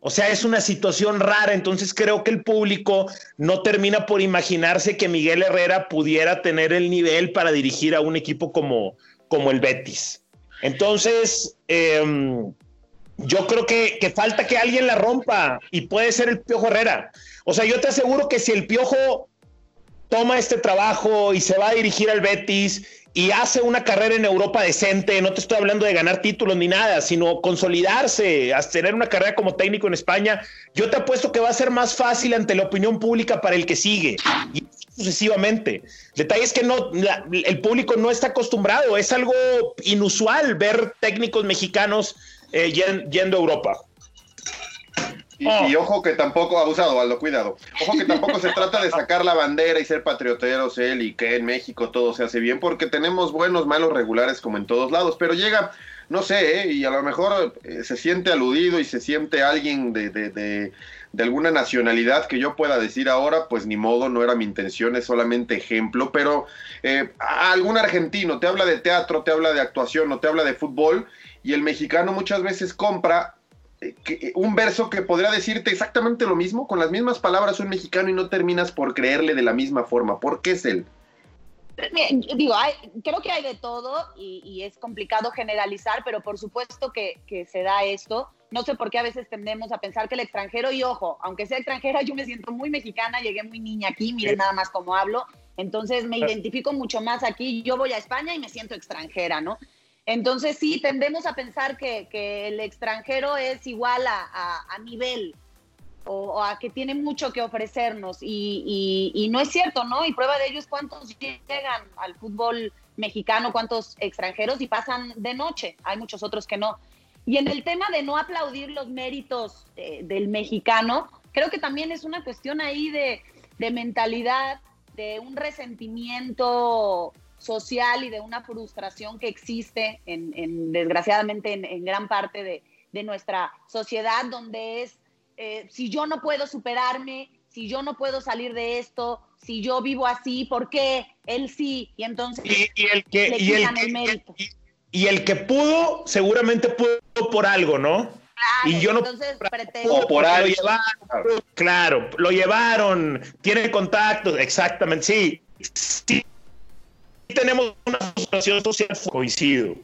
O sea, es una situación rara, entonces creo que el público no termina por imaginarse que Miguel Herrera pudiera tener el nivel para dirigir a un equipo como, como el Betis. Entonces, eh, yo creo que, falta que alguien la rompa y puede ser el Piojo Herrera. O sea, yo te aseguro que si el Piojo toma este trabajo y se va a dirigir al Betis y hace una carrera en Europa decente, no te estoy hablando de ganar títulos ni nada, sino consolidarse, tener una carrera como técnico en España, yo te apuesto que va a ser más fácil ante la opinión pública para el que sigue. Y sucesivamente. Detalle es que no, el público no está acostumbrado, es algo inusual ver técnicos mexicanos eh, yendo a Europa. Y, oh. y, ojo que tampoco, abusado, Aldo, cuidado. Ojo que tampoco se trata de sacar la bandera y ser patrioteros él y que en México todo se hace bien, porque tenemos buenos, malos, regulares como en todos lados, pero llega, no sé, ¿eh? y a lo mejor eh, se siente aludido y se siente alguien de, de, de, de, alguna nacionalidad que yo pueda decir ahora, pues ni modo, no era mi intención, es solamente ejemplo, pero eh, algún argentino te habla de teatro, te habla de actuación o te habla de fútbol, y el mexicano muchas veces compra que, un verso que podría decirte exactamente lo mismo, con las mismas palabras un mexicano y no terminas por creerle de la misma forma. ¿Por qué es él? Digo, hay, creo que hay de todo y, y, es complicado generalizar, pero por supuesto que, que, se da esto. No sé por qué a veces tendemos a pensar que el extranjero, y ojo, aunque sea extranjera, yo me siento muy mexicana, llegué muy niña aquí, miren nada más cómo hablo, entonces me identifico mucho más aquí. Yo voy a España y me siento extranjera, ¿no? Entonces sí, tendemos a pensar que, el extranjero es igual a, nivel o, o, a que tiene mucho que ofrecernos y, no es cierto, ¿no? Y prueba de ello es cuántos llegan al fútbol mexicano, cuántos extranjeros y pasan de noche. Hay muchos otros que no. Y en el tema de no aplaudir los méritos eh, del mexicano, creo que también es una cuestión ahí de, de mentalidad, de un resentimiento social y de una frustración que existe, en, en desgraciadamente, en, en, gran parte de, de, nuestra sociedad, donde es, eh, si yo no puedo superarme, si yo no puedo salir de esto, si yo vivo así, ¿por qué? Él sí, y entonces y, y el que, le y el, el mérito. Y, y, el que pudo, seguramente pudo por algo, ¿no? Claro, y yo no entonces pretendo, o por algo. Lo llevaron, claro, lo llevaron, tiene contactos, exactamente, sí. sí tenemos una situación social coincido.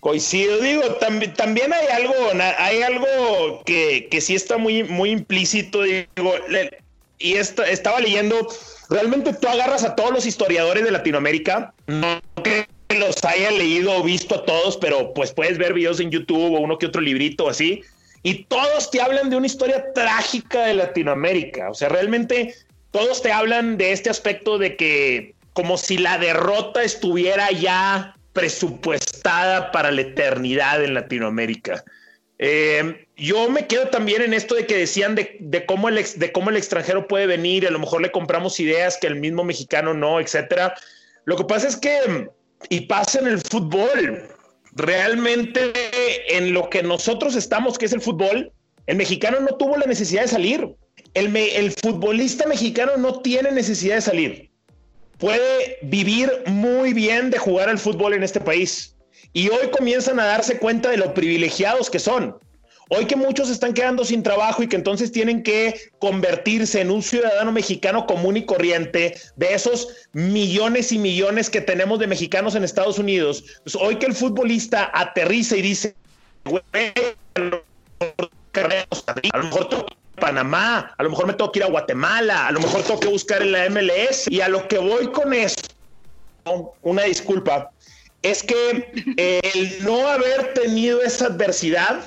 Coincido, digo, también hay algo, hay algo que, que, sí está muy, muy implícito, digo, y estaba leyendo, realmente tú agarras a todos los historiadores de Latinoamérica, no que los haya leído o visto a todos, pero pues puedes ver videos en YouTube o uno que otro librito así, y todos te hablan de una historia trágica de Latinoamérica, o sea, realmente todos te hablan de este aspecto de que como si la derrota estuviera ya presupuestada para la eternidad en Latinoamérica. Eh, yo me quedo también en esto de que decían de, cómo el de cómo el extranjero puede venir, a lo mejor le compramos ideas que el mismo mexicano no, etcétera. Lo que pasa es que, y pasa en el fútbol, realmente en lo que nosotros estamos, que es el fútbol, el mexicano no tuvo la necesidad de salir. El, el futbolista mexicano no tiene necesidad de salir puede vivir muy bien de jugar al fútbol en este país. Y hoy comienzan a darse cuenta de lo privilegiados que son. Hoy que muchos están quedando sin trabajo y que entonces tienen que convertirse en un ciudadano mexicano común y corriente de esos millones y millones que tenemos de mexicanos en Estados Unidos. Pues hoy que el futbolista aterriza y dice, a lo mejor Panamá, a lo mejor me tengo que ir a Guatemala, a lo mejor tengo que buscar en la MLS y a lo que voy con eso, una disculpa, es que el no haber tenido esa adversidad,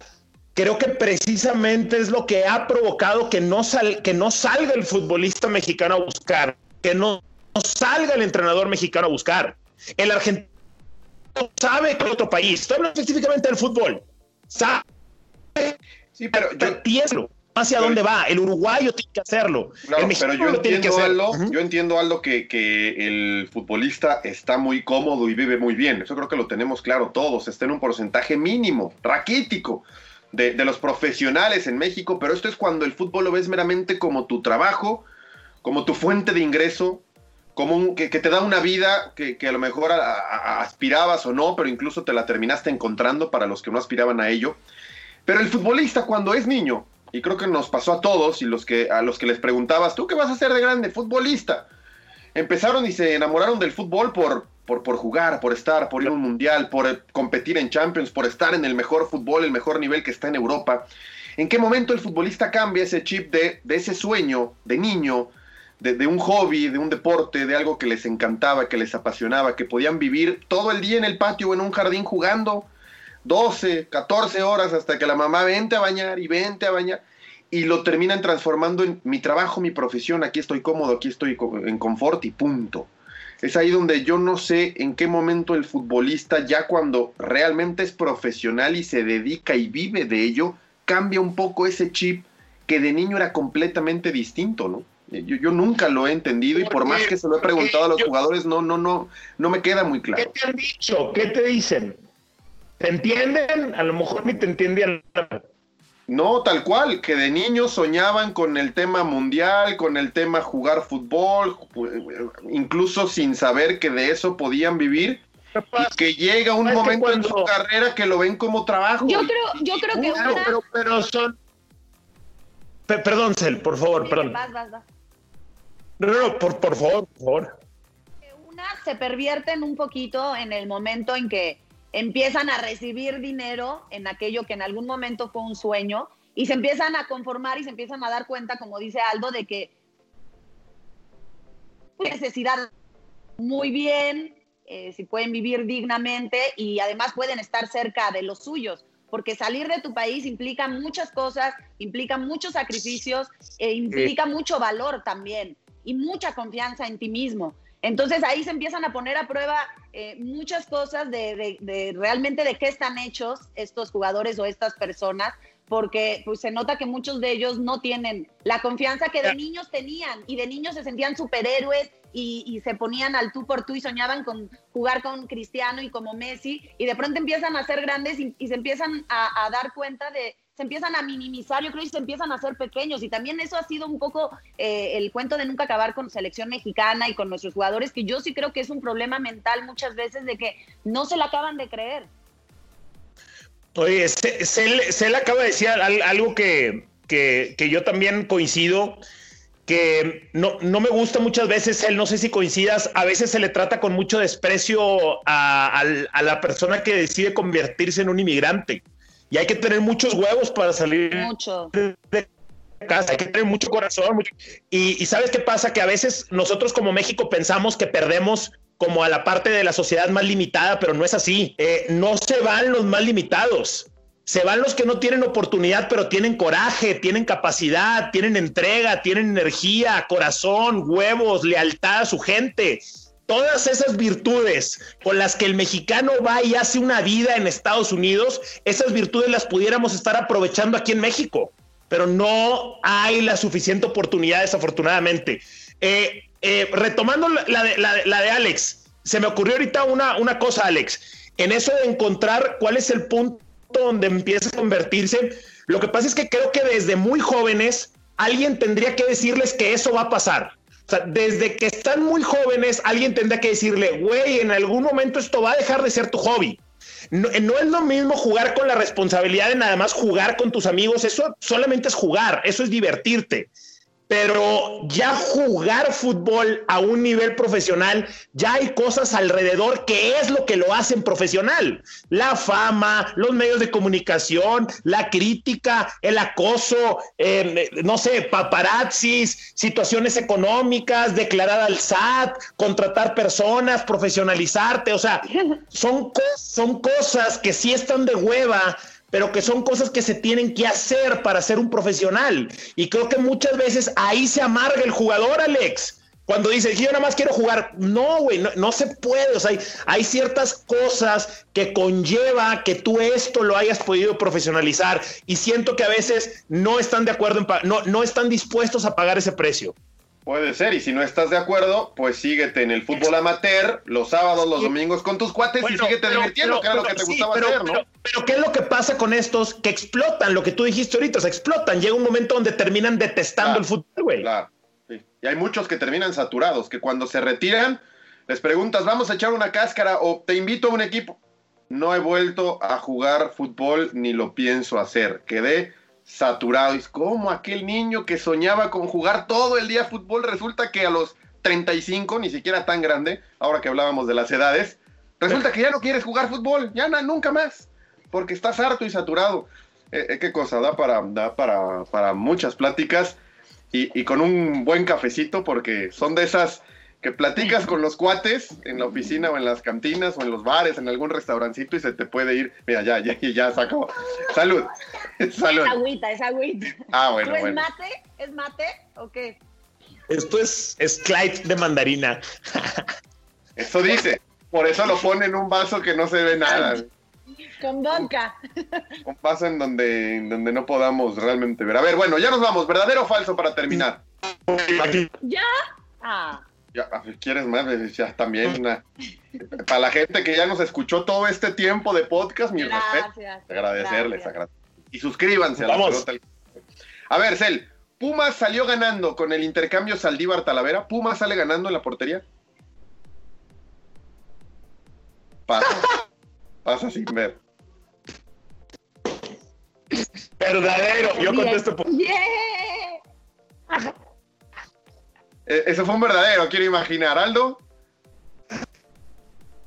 creo que precisamente es lo que ha provocado que no, que no salga el futbolista mexicano a buscar, que no, salga el entrenador mexicano a buscar. El argentino sabe que otro país, estoy hablando específicamente del fútbol, sabe. Sí, pero yo, hacia dónde va. El uruguayo tiene que hacerlo. el pero yo entiendo, Aldo, yo entiendo, Aldo, que, que, el futbolista está muy cómodo y vive muy bien. Eso creo que lo tenemos claro todos. Está en un porcentaje mínimo, raquítico, de, de los profesionales en México. Pero esto es cuando el fútbol lo ves meramente como tu trabajo, como tu fuente de ingreso, como un, que, que, te da una vida que, que a lo mejor aspirabas o no, pero incluso te la terminaste encontrando para los que no aspiraban a ello. Pero el futbolista cuando es niño, y creo que nos pasó a todos y los que, a los que les preguntabas, ¿tú qué vas a hacer de grande? Futbolista. Empezaron y se enamoraron del fútbol por, por, por jugar, por estar, por ir a un mundial, por competir en Champions, por estar en el mejor fútbol, el mejor nivel que está en Europa. ¿En qué momento el futbolista cambia ese chip de, de ese sueño de niño, de, de, un hobby, de un deporte, de algo que les encantaba, que les apasionaba, que podían vivir todo el día en el patio o en un jardín jugando? 12, 14 horas hasta que la mamá vente a bañar y vente a bañar y lo terminan transformando en mi trabajo, mi profesión, aquí estoy cómodo, aquí estoy en confort y punto. Es ahí donde yo no sé en qué momento el futbolista, ya cuando realmente es profesional y se dedica y vive de ello, cambia un poco ese chip que de niño era completamente distinto, ¿no? Yo, yo nunca lo he entendido y por más que se lo he preguntado a los jugadores, no, no, no, no me queda muy claro. ¿Qué te han dicho? ¿Qué te dicen? ¿Te entienden? A lo mejor ni te entienden. No, tal cual, que de niños soñaban con el tema mundial, con el tema jugar fútbol, incluso sin saber que de eso podían vivir. Y que llega un momento en su carrera que lo ven como trabajo. Yo creo, yo creo que una... pero, pero, son. perdón, Cel, por favor, perdón. Vas, vas, vas. No, no, por, por favor, por favor. Una se pervierten un poquito en el momento en que empiezan a recibir dinero en aquello que en algún momento fue un sueño y se empiezan a conformar y se empiezan a dar cuenta, como dice Aldo, de que necesidad muy bien, eh, si pueden vivir dignamente y además pueden estar cerca de los suyos, porque salir de tu país implica muchas cosas, implica muchos sacrificios, e implica mucho valor también y mucha confianza en ti mismo. Entonces ahí se empiezan a poner a prueba eh, muchas cosas de, realmente de qué están hechos estos jugadores o estas personas, porque pues, se nota que muchos de ellos no tienen la confianza que de niños tenían y de niños se sentían superhéroes y, se ponían al tú por tú y soñaban con jugar con Cristiano y como Messi y de pronto empiezan a ser grandes y, se empiezan a dar cuenta de, se empiezan a minimizar, yo creo que se empiezan a hacer pequeños y también eso ha sido un poco eh, el cuento de nunca acabar con selección mexicana y con nuestros jugadores, que yo sí creo que es un problema mental muchas veces de que no se la acaban de creer. Oye, se, le acaba de decir algo que, que, yo también coincido que no, no me gusta muchas veces él, no sé si coincidas, a veces se le trata con mucho desprecio a la persona que decide convertirse en un inmigrante. Y hay que tener muchos huevos para salir Mucho. de casa, hay que tener mucho corazón. mucho- Y, y sabes qué pasa, que a veces nosotros como México pensamos que perdemos como a la parte de la sociedad más limitada, pero no es así. Eh, no se van los más limitados. Se van los que no tienen oportunidad, pero tienen coraje, tienen capacidad, tienen entrega, tienen energía, corazón, huevos, lealtad a su gente. Todas esas virtudes con las que el mexicano va y hace una vida en Estados Unidos, esas virtudes las pudiéramos estar aprovechando aquí en México, pero no hay la suficiente oportunidad, desafortunadamente. Eh, eh, retomando la, de Alex, se me ocurrió ahorita una, una cosa, Alex, en eso de encontrar cuál es el punto donde empieza a convertirse. Lo que pasa es que creo que desde muy jóvenes alguien tendría que decirles que eso va a pasar. Sea, desde que están muy jóvenes, alguien tendría que decirle, güey, en algún momento esto va a dejar de ser tu hobby. No, no es lo mismo jugar con la responsabilidad de nada más jugar con tus amigos. Eso solamente es jugar, eso es divertirte pero ya jugar fútbol a un nivel profesional, ya hay cosas alrededor que es lo que lo hacen profesional. La fama, los medios de comunicación, la crítica, el acoso, eh, no sé, paparazzis, situaciones económicas, declarar al SAT, contratar personas, profesionalizarte, o sea, *laughs* son, son cosas que sí están de hueva, pero que son cosas que se tienen que hacer para ser un profesional. Y creo que muchas veces ahí se amarga el jugador, Alex. Cuando dice, yo nada más quiero jugar, no, güey, no, no se puede. O sea, hay, ciertas cosas que conlleva que tú esto lo hayas podido profesionalizar. Y siento que a veces no están de acuerdo, en no, no están dispuestos a pagar ese precio. Puede ser, y si no estás de acuerdo, pues síguete en el fútbol amateur, los sábados, los domingos con tus cuates y síguete pero- divirtiendo, pero- que era lo que te sí, gustaba hacer, ¿no? pero- pero ¿qué es lo que pasa con estos que explotan? Lo que tú dijiste ahorita, se explotan. Llega un momento donde terminan detestando el fútbol, güey. Claro, sí. Y hay muchos que terminan saturados, que cuando se retiran, les preguntas, vamos a echar una cáscara o te invito a un equipo. No he vuelto a jugar fútbol ni lo pienso hacer. Quedé saturado. Es como aquel niño que soñaba con jugar todo el día fútbol, resulta que a los 35, ni siquiera tan grande, ahora que hablábamos de las edades, resulta que ya no quieres jugar fútbol, ya na- nunca más, porque estás harto y saturado. Eh, eh, qué cosa, da para, da para, muchas pláticas y con un buen cafecito, porque son de esas que platicas con los cuates en la oficina o en las cantinas o en los bares, en algún restaurancito y se te puede ir. Mira, ya, ya, ya se acabó. Salud. Salud. Es *laughs* agüita, es agüita. Ah, bueno, ¿Tú es bueno. mate? ¿Es mate o qué? Esto es, es Clyde de mandarina. *laughs* Eso dice. Por eso lo pone en un vaso que no se ve nada. Con vodka. Un vaso en donde, en donde no podamos realmente ver. A ver, bueno, ya nos vamos. ¿Verdadero o falso para terminar? ¿Ya? Ah. Ya, a ¿quieres más? Ya también. una- Para la gente que ya nos escuchó todo este tiempo de podcast, mi respeto. Gracias. Agradecerles. gracias. agra- Y suscríbanse a la Vamos. pelota. al- A ver, Cel. Pumas salió ganando con el intercambio Saldívar Talavera. Pumas sale ganando en la portería. Pasa. Pasa sin ver. Verdadero. Yo contesto por. Yeah. E- Ese fue un verdadero, quiero imaginar. Aldo.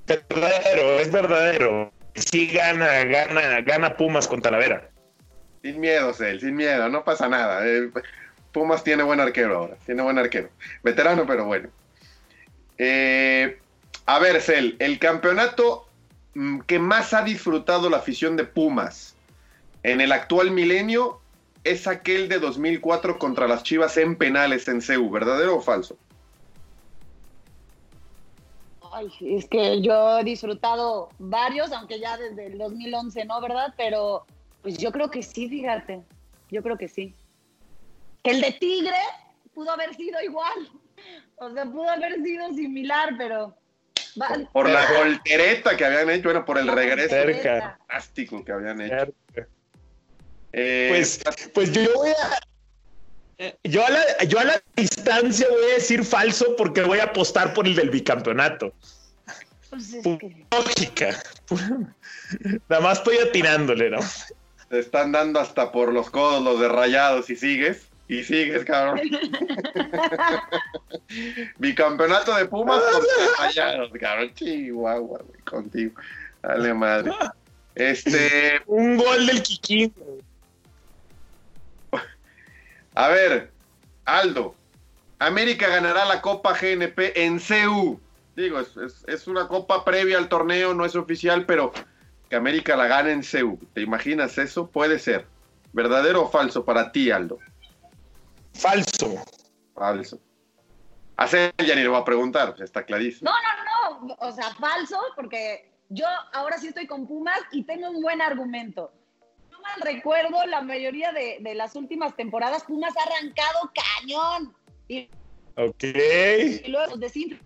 Verdadero, es verdadero. Sí gana, gana, gana Pumas con Talavera. Sin miedo, Cel, sin miedo, no pasa nada. Eh, Pumas tiene buen arquero ahora, tiene buen arquero. Veterano, pero bueno. Eh, a ver, Cel, el campeonato mm, que más ha disfrutado la afición de Pumas en el actual milenio es aquel de 2004 contra las Chivas en penales en CEU, ¿verdadero o falso? Ay, es que yo he disfrutado varios, aunque ya desde el 2011 no, ¿verdad? Pero pues yo creo que sí, fíjate. Yo creo que sí. Que el de Tigre pudo haber sido igual. *laughs* O sea, pudo haber sido similar, pero... vale. Por la voltereta que habían hecho, bueno, por el La regreso Cerca. fantástico que habían hecho. Eh, Pues, pues yo voy a. Yo a, la, yo a la distancia voy a decir falso porque voy a apostar por el del bicampeonato. Pues es que- Lógica. Nada más estoy atinándole, ¿no? Te están dando hasta por los codos los de rayados y sigues. Y sigues, cabrón. *laughs* Bicampeonato de Pumas *laughs* contra Rayados, cabrón. Chihuahua, güey, contigo. Dale madre. *laughs* Este. Un gol del Kikín. A ver, Aldo. América ganará la Copa GNP en CU. Digo, es, es- es una copa previa al torneo, no es oficial, pero que América la gane en CU. ¿Te imaginas eso? Puede ser. ¿Verdadero o falso para ti, Aldo? Falso. Falso. A Cel ya ni le voy a preguntar, está clarísimo. No, no, no, o sea, falso, porque yo ahora sí estoy con Pumas y tengo un buen argumento. Mal recuerdo, la mayoría de, de las últimas temporadas Pumas ha arrancado cañón. Y, Ok. y luego nos desinfló.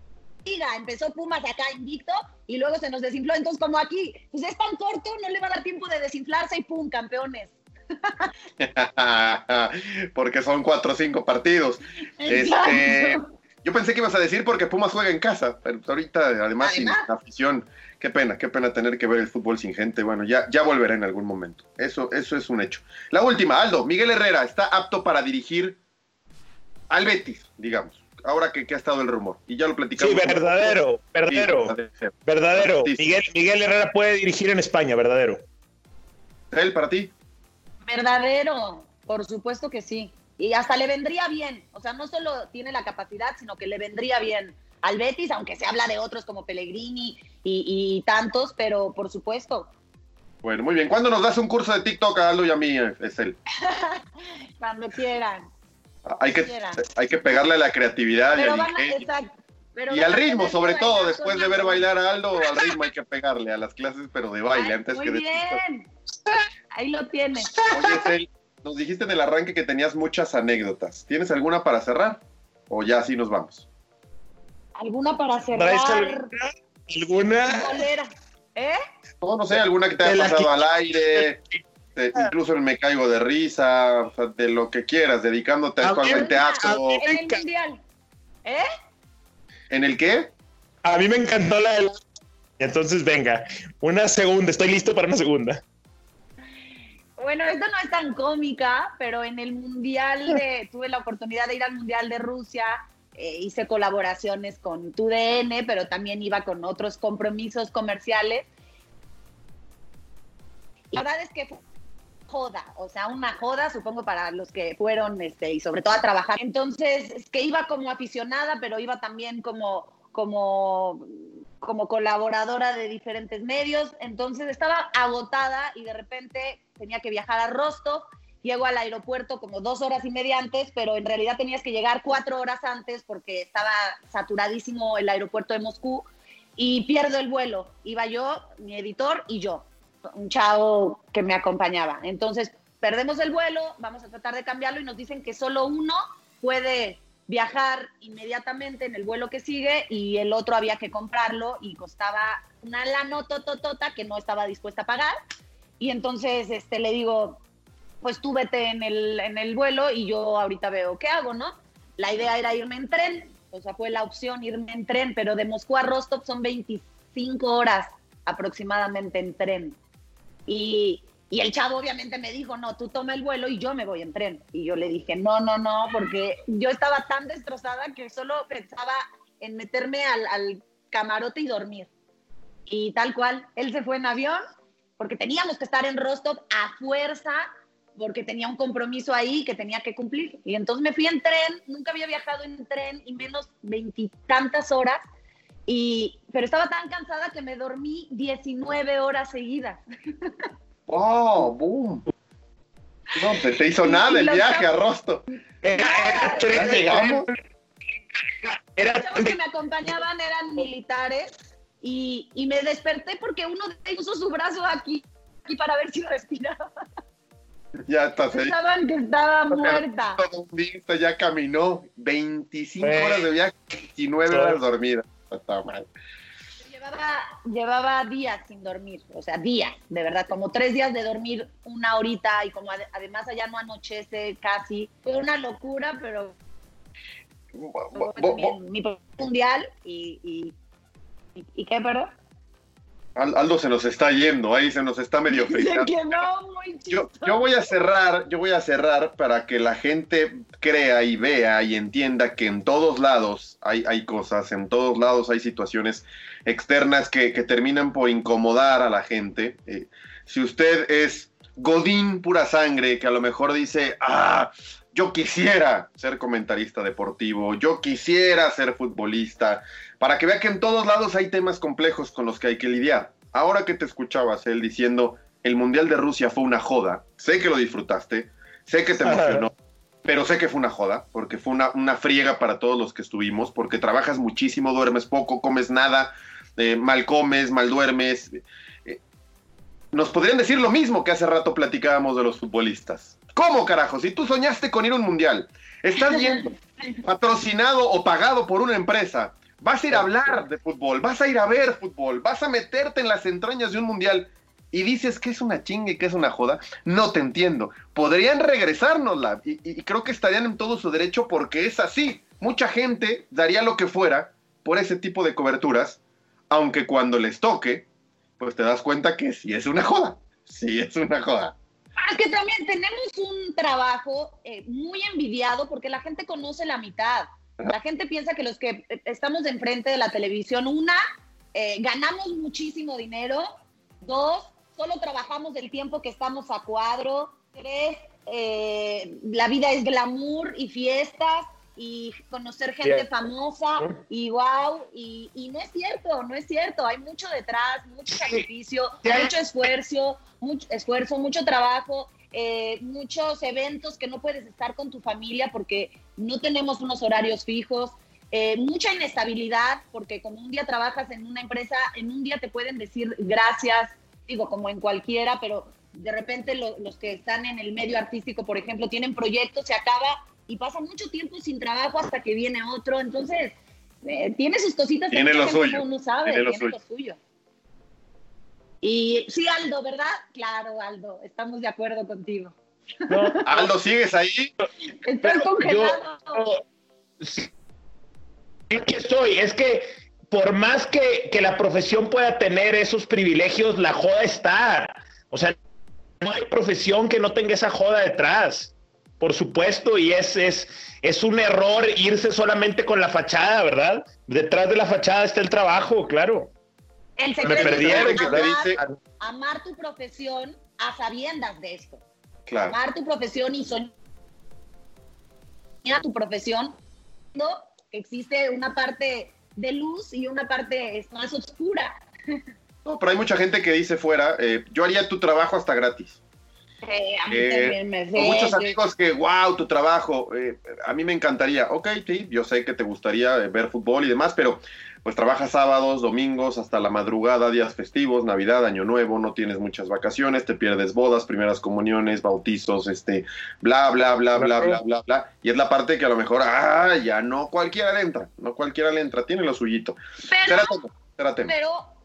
Liga, Empezó Pumas acá invicto y luego se nos desinfló. Entonces, como aquí, pues es tan corto, no le va a dar tiempo de desinflarse y pum, campeones. *laughs* porque son cuatro o cinco partidos. Este, yo pensé que ibas a decir porque Pumas juega en casa, pero ahorita además sin afición. Qué pena, qué pena tener que ver el fútbol sin gente. Bueno, ya, ya volverá en algún momento. Eso, eso es un hecho. La última, Aldo, Miguel Herrera está apto para dirigir al Betis, digamos. Ahora que, que ha estado el rumor. Y ya lo platicamos. Sí, verdadero, verdadero, Sí, verdadero. Miguel, Miguel Herrera puede dirigir en España, verdadero. ¿Él para ti? Verdadero, por supuesto que sí. Y hasta le vendría bien. O sea, no solo tiene la capacidad, sino que le vendría bien al Betis, aunque se habla de otros como Pellegrini y, y tantos, pero por supuesto, Bueno, muy bien. ¿Cuándo nos das un curso de TikTok a Aldo y a mí? eh, Es él. *laughs* cuando quieran. Hay que, hay que pegarle a la creatividad y al a, exacto, pero Y al ritmo, sobre todo, después de ver bailar a *laughs* Aldo, al ritmo hay que pegarle a las clases, pero de baile, Ay, antes muy que de TikTok. bien. Ahí lo tienes. Oye, Cel, nos dijiste en el arranque que tenías muchas anécdotas. ¿Tienes alguna para cerrar? ¿O ya así nos vamos? ¿Alguna para ¿Traes cerrar? alguna? ¿Alguna? ¿Eh? No, no sé, alguna que te haya pasado que- al aire, te- incluso el me caigo de risa, o sea, de lo que quieras, dedicándote A actualmente ver, a teatro. a En el mundial. ¿Eh? ¿En el qué? A mí me encantó la de la- Entonces, venga, una segunda, estoy listo para una segunda. Bueno, esto no es tan cómica, pero en el mundial de, tuve la oportunidad de ir al mundial de Rusia, eh, hice colaboraciones con TUDN, pero también iba con otros compromisos comerciales. Y la verdad es que fue joda, o sea, una joda, supongo, para los que fueron, este, y sobre todo a trabajar. Entonces, es que iba como aficionada, pero iba también como, como, como colaboradora de diferentes medios. Entonces, estaba agotada y de repente tenía que viajar a Rostov. Llego al aeropuerto como dos horas y media antes, pero en realidad tenías que llegar cuatro horas antes porque estaba saturadísimo el aeropuerto de Moscú y pierdo el vuelo. Iba yo, mi editor y yo un chavo que me acompañaba. Entonces, perdemos el vuelo, vamos a tratar de cambiarlo y nos dicen que solo uno puede viajar inmediatamente en el vuelo que sigue y el otro había que comprarlo y costaba una lana tototota que no estaba dispuesta a pagar. Y entonces este, le digo, pues tú vete en el, en el vuelo y yo ahorita veo qué hago, ¿no? La idea era irme en tren, o sea, fue la opción irme en tren, pero de Moscú a Rostov son 25 horas aproximadamente en tren. Y, y el chavo obviamente me dijo, no, tú toma el vuelo y yo me voy en tren. Y yo le dije, no, no, no, porque yo estaba tan destrozada que solo pensaba en meterme al, al camarote y dormir. Y tal cual, él se fue en avión porque teníamos que estar en Rostov a fuerza porque tenía un compromiso ahí que tenía que cumplir. Y entonces me fui en tren, nunca había viajado en tren y menos veintitantas horas. Y, pero estaba tan cansada que me dormí 19 horas seguidas. *laughs* ¡Oh, boom! No, te, te hizo Y- nada y el viaje a Rosto. Era, era ¿Ya tren- llegamos? Los chavos que me acompañaban eran militares y, y me desperté porque uno de ellos puso su brazo aquí, aquí para ver si respiraba. Ya estás ahí. Pensaban que estaba muerta. Día ya caminó 25 Eh. horas de viaje, 19 Sí. horas dormida. Está mal. Llevaba, llevaba días sin dormir, o sea, días, de verdad, como tres días de dormir una horita y como ade- además allá no anochece casi. Fue una locura, pero Bo- fue bo- bo- también mi mundial y, y, y, ¿y qué, perdón? Aldo se nos está yendo, ahí se nos está medio frizando. yo, yo voy a cerrar, yo voy a cerrar para que la gente crea y vea y entienda que en todos lados hay, hay cosas, en todos lados hay situaciones externas que, que terminan por incomodar a la gente. Eh, si usted es Godín pura sangre, que a lo mejor dice, ah, yo quisiera ser comentarista deportivo, yo quisiera ser futbolista, para que vea que en todos lados hay temas complejos con los que hay que lidiar. Ahora que te escuchabas él diciendo, el Mundial de Rusia fue una joda, sé que lo disfrutaste, sé que te *laughs* emocionó, pero sé que fue una joda, porque fue una, una friega para todos los que estuvimos, porque trabajas muchísimo, duermes poco, comes nada, eh, mal comes, mal duermes. Nos podrían decir lo mismo que hace rato platicábamos de los futbolistas. ¿Cómo carajo? Si tú soñaste con ir a un mundial, estás bien *laughs* patrocinado o pagado por una empresa, vas a ir a hablar de fútbol, vas a ir a ver fútbol, vas a meterte en las entrañas de un mundial y dices que es una chingue, que es una joda, no te entiendo. Podrían regresárnosla y, y creo que estarían en todo su derecho porque es así. Mucha gente daría lo que fuera por ese tipo de coberturas, aunque cuando les toque, pues te das cuenta que sí es una joda, sí es una joda. Es que también tenemos un trabajo eh, muy envidiado porque la gente conoce la mitad. La gente piensa que los que estamos enfrente de la televisión, una, eh, ganamos muchísimo dinero, dos, solo trabajamos el tiempo que estamos a cuadro, tres, eh, la vida es glamour y fiestas y conocer gente famosa y wow, y, y, no es cierto, no es cierto, hay mucho detrás, mucho sacrificio, mucho esfuerzo, mucho esfuerzo, mucho trabajo, eh, muchos eventos que no puedes estar con tu familia porque no tenemos unos horarios fijos, eh, mucha inestabilidad porque como un día trabajas en una empresa, en un día te pueden decir gracias, digo, como en cualquiera, pero de repente los que están en el medio artístico, por ejemplo, tienen proyectos, se acaba y pasa mucho tiempo sin trabajo hasta que viene otro, entonces eh, tiene sus cositas tiene lo suyo. uno sabe, tiene, lo suyo. Y sí, Aldo, ¿verdad? Claro, Aldo, estamos de acuerdo contigo. *laughs* Aldo, ¿sigues ahí? Estoy congelado. sí, aquí estoy. Es que por más que, que, la profesión pueda tener esos privilegios, la joda está. O sea, no hay profesión que no tenga esa joda detrás. Por supuesto, y es, es, es un error irse solamente con la fachada, ¿verdad? Detrás de la fachada está el trabajo, claro. El secreto es amar, amar, tu profesión a sabiendas de esto. Claro. Amar tu profesión y soñar tu profesión. ¿no? Existe una parte de luz y una parte más oscura. No, pero hay mucha gente que dice fuera, eh, yo haría tu trabajo hasta gratis. Eh, a mí también me sé, muchos amigos que, wow, tu trabajo, eh, a mí me encantaría. Ok, sí, yo sé que te gustaría ver fútbol y demás, pero pues trabajas sábados, domingos, hasta la madrugada, días festivos, Navidad, Año Nuevo, no tienes muchas vacaciones, te pierdes bodas, primeras comuniones, bautizos, este, bla, bla, bla, bla, bla, bla, bla. Y es la parte que a lo mejor, ah, ya no cualquiera le entra, no cualquiera le entra, tiene lo suyito. Pero, pero,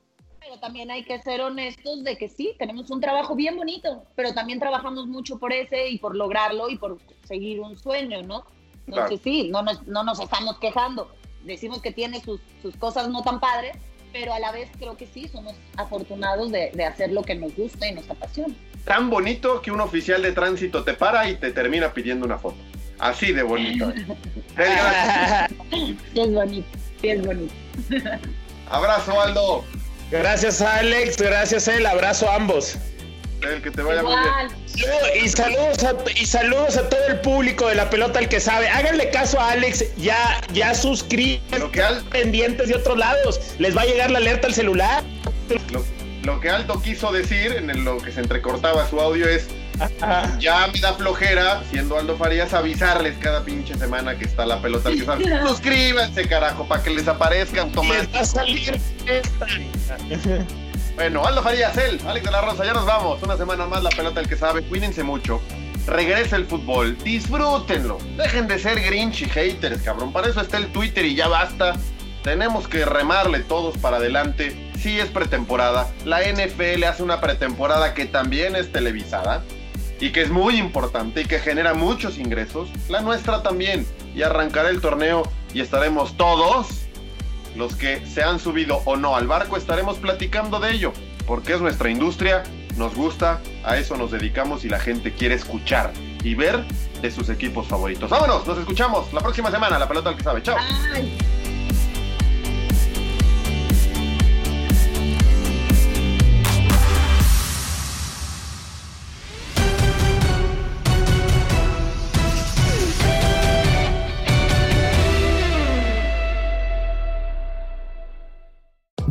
pero también hay que ser honestos de que sí, tenemos un trabajo bien bonito, pero también trabajamos mucho por ese y por lograrlo y por seguir un sueño, ¿no? Entonces sí, no nos, no nos estamos quejando decimos que tiene sus, sus, cosas no tan padres, pero a la vez creo que sí, somos afortunados de, de, hacer lo que nos gusta y nos apasiona. Tan bonito que un oficial de tránsito te para y te termina pidiendo una foto. Así de bonito. es *laughs* bonito, sí es bonito. Abrazo, Aldo. Gracias, Alex. Gracias, él. Abrazo a ambos. El que te vaya muy bien. Y saludos, a, y saludos a todo el público de la pelota el que sabe. Háganle caso a Alex, ya, ya suscríbanse, al... pendientes de otros lados. Les va a llegar la alerta al celular. Lo, lo que Aldo quiso decir, en lo que se entrecortaba su audio, es *laughs* ya me da flojera, siendo Aldo Farías, avisarles cada pinche semana que está la pelota al que sabe. *laughs* Suscríbanse, carajo, para que les aparezca automáticamente. va a salir esta. *laughs* Bueno, Aldo Farías, él, Alex de la Rosa, ya nos vamos. Una semana más la pelota el que sabe. Cuídense mucho. Regresa el fútbol. Disfrútenlo. Dejen de ser grinch y haters, cabrón. Para eso está el Twitter y ya basta. Tenemos que remarle todos para adelante. Sí es pretemporada. La NFL hace una pretemporada que también es televisada y que es muy importante y que genera muchos ingresos. La nuestra también. Y arrancará el torneo y estaremos todos los que se han subido o no al barco, estaremos platicando de ello, porque es nuestra industria, nos gusta, a eso nos dedicamos y la gente quiere escuchar y ver de sus equipos favoritos. Vámonos, nos escuchamos la próxima semana, la pelota al que sabe. Chao.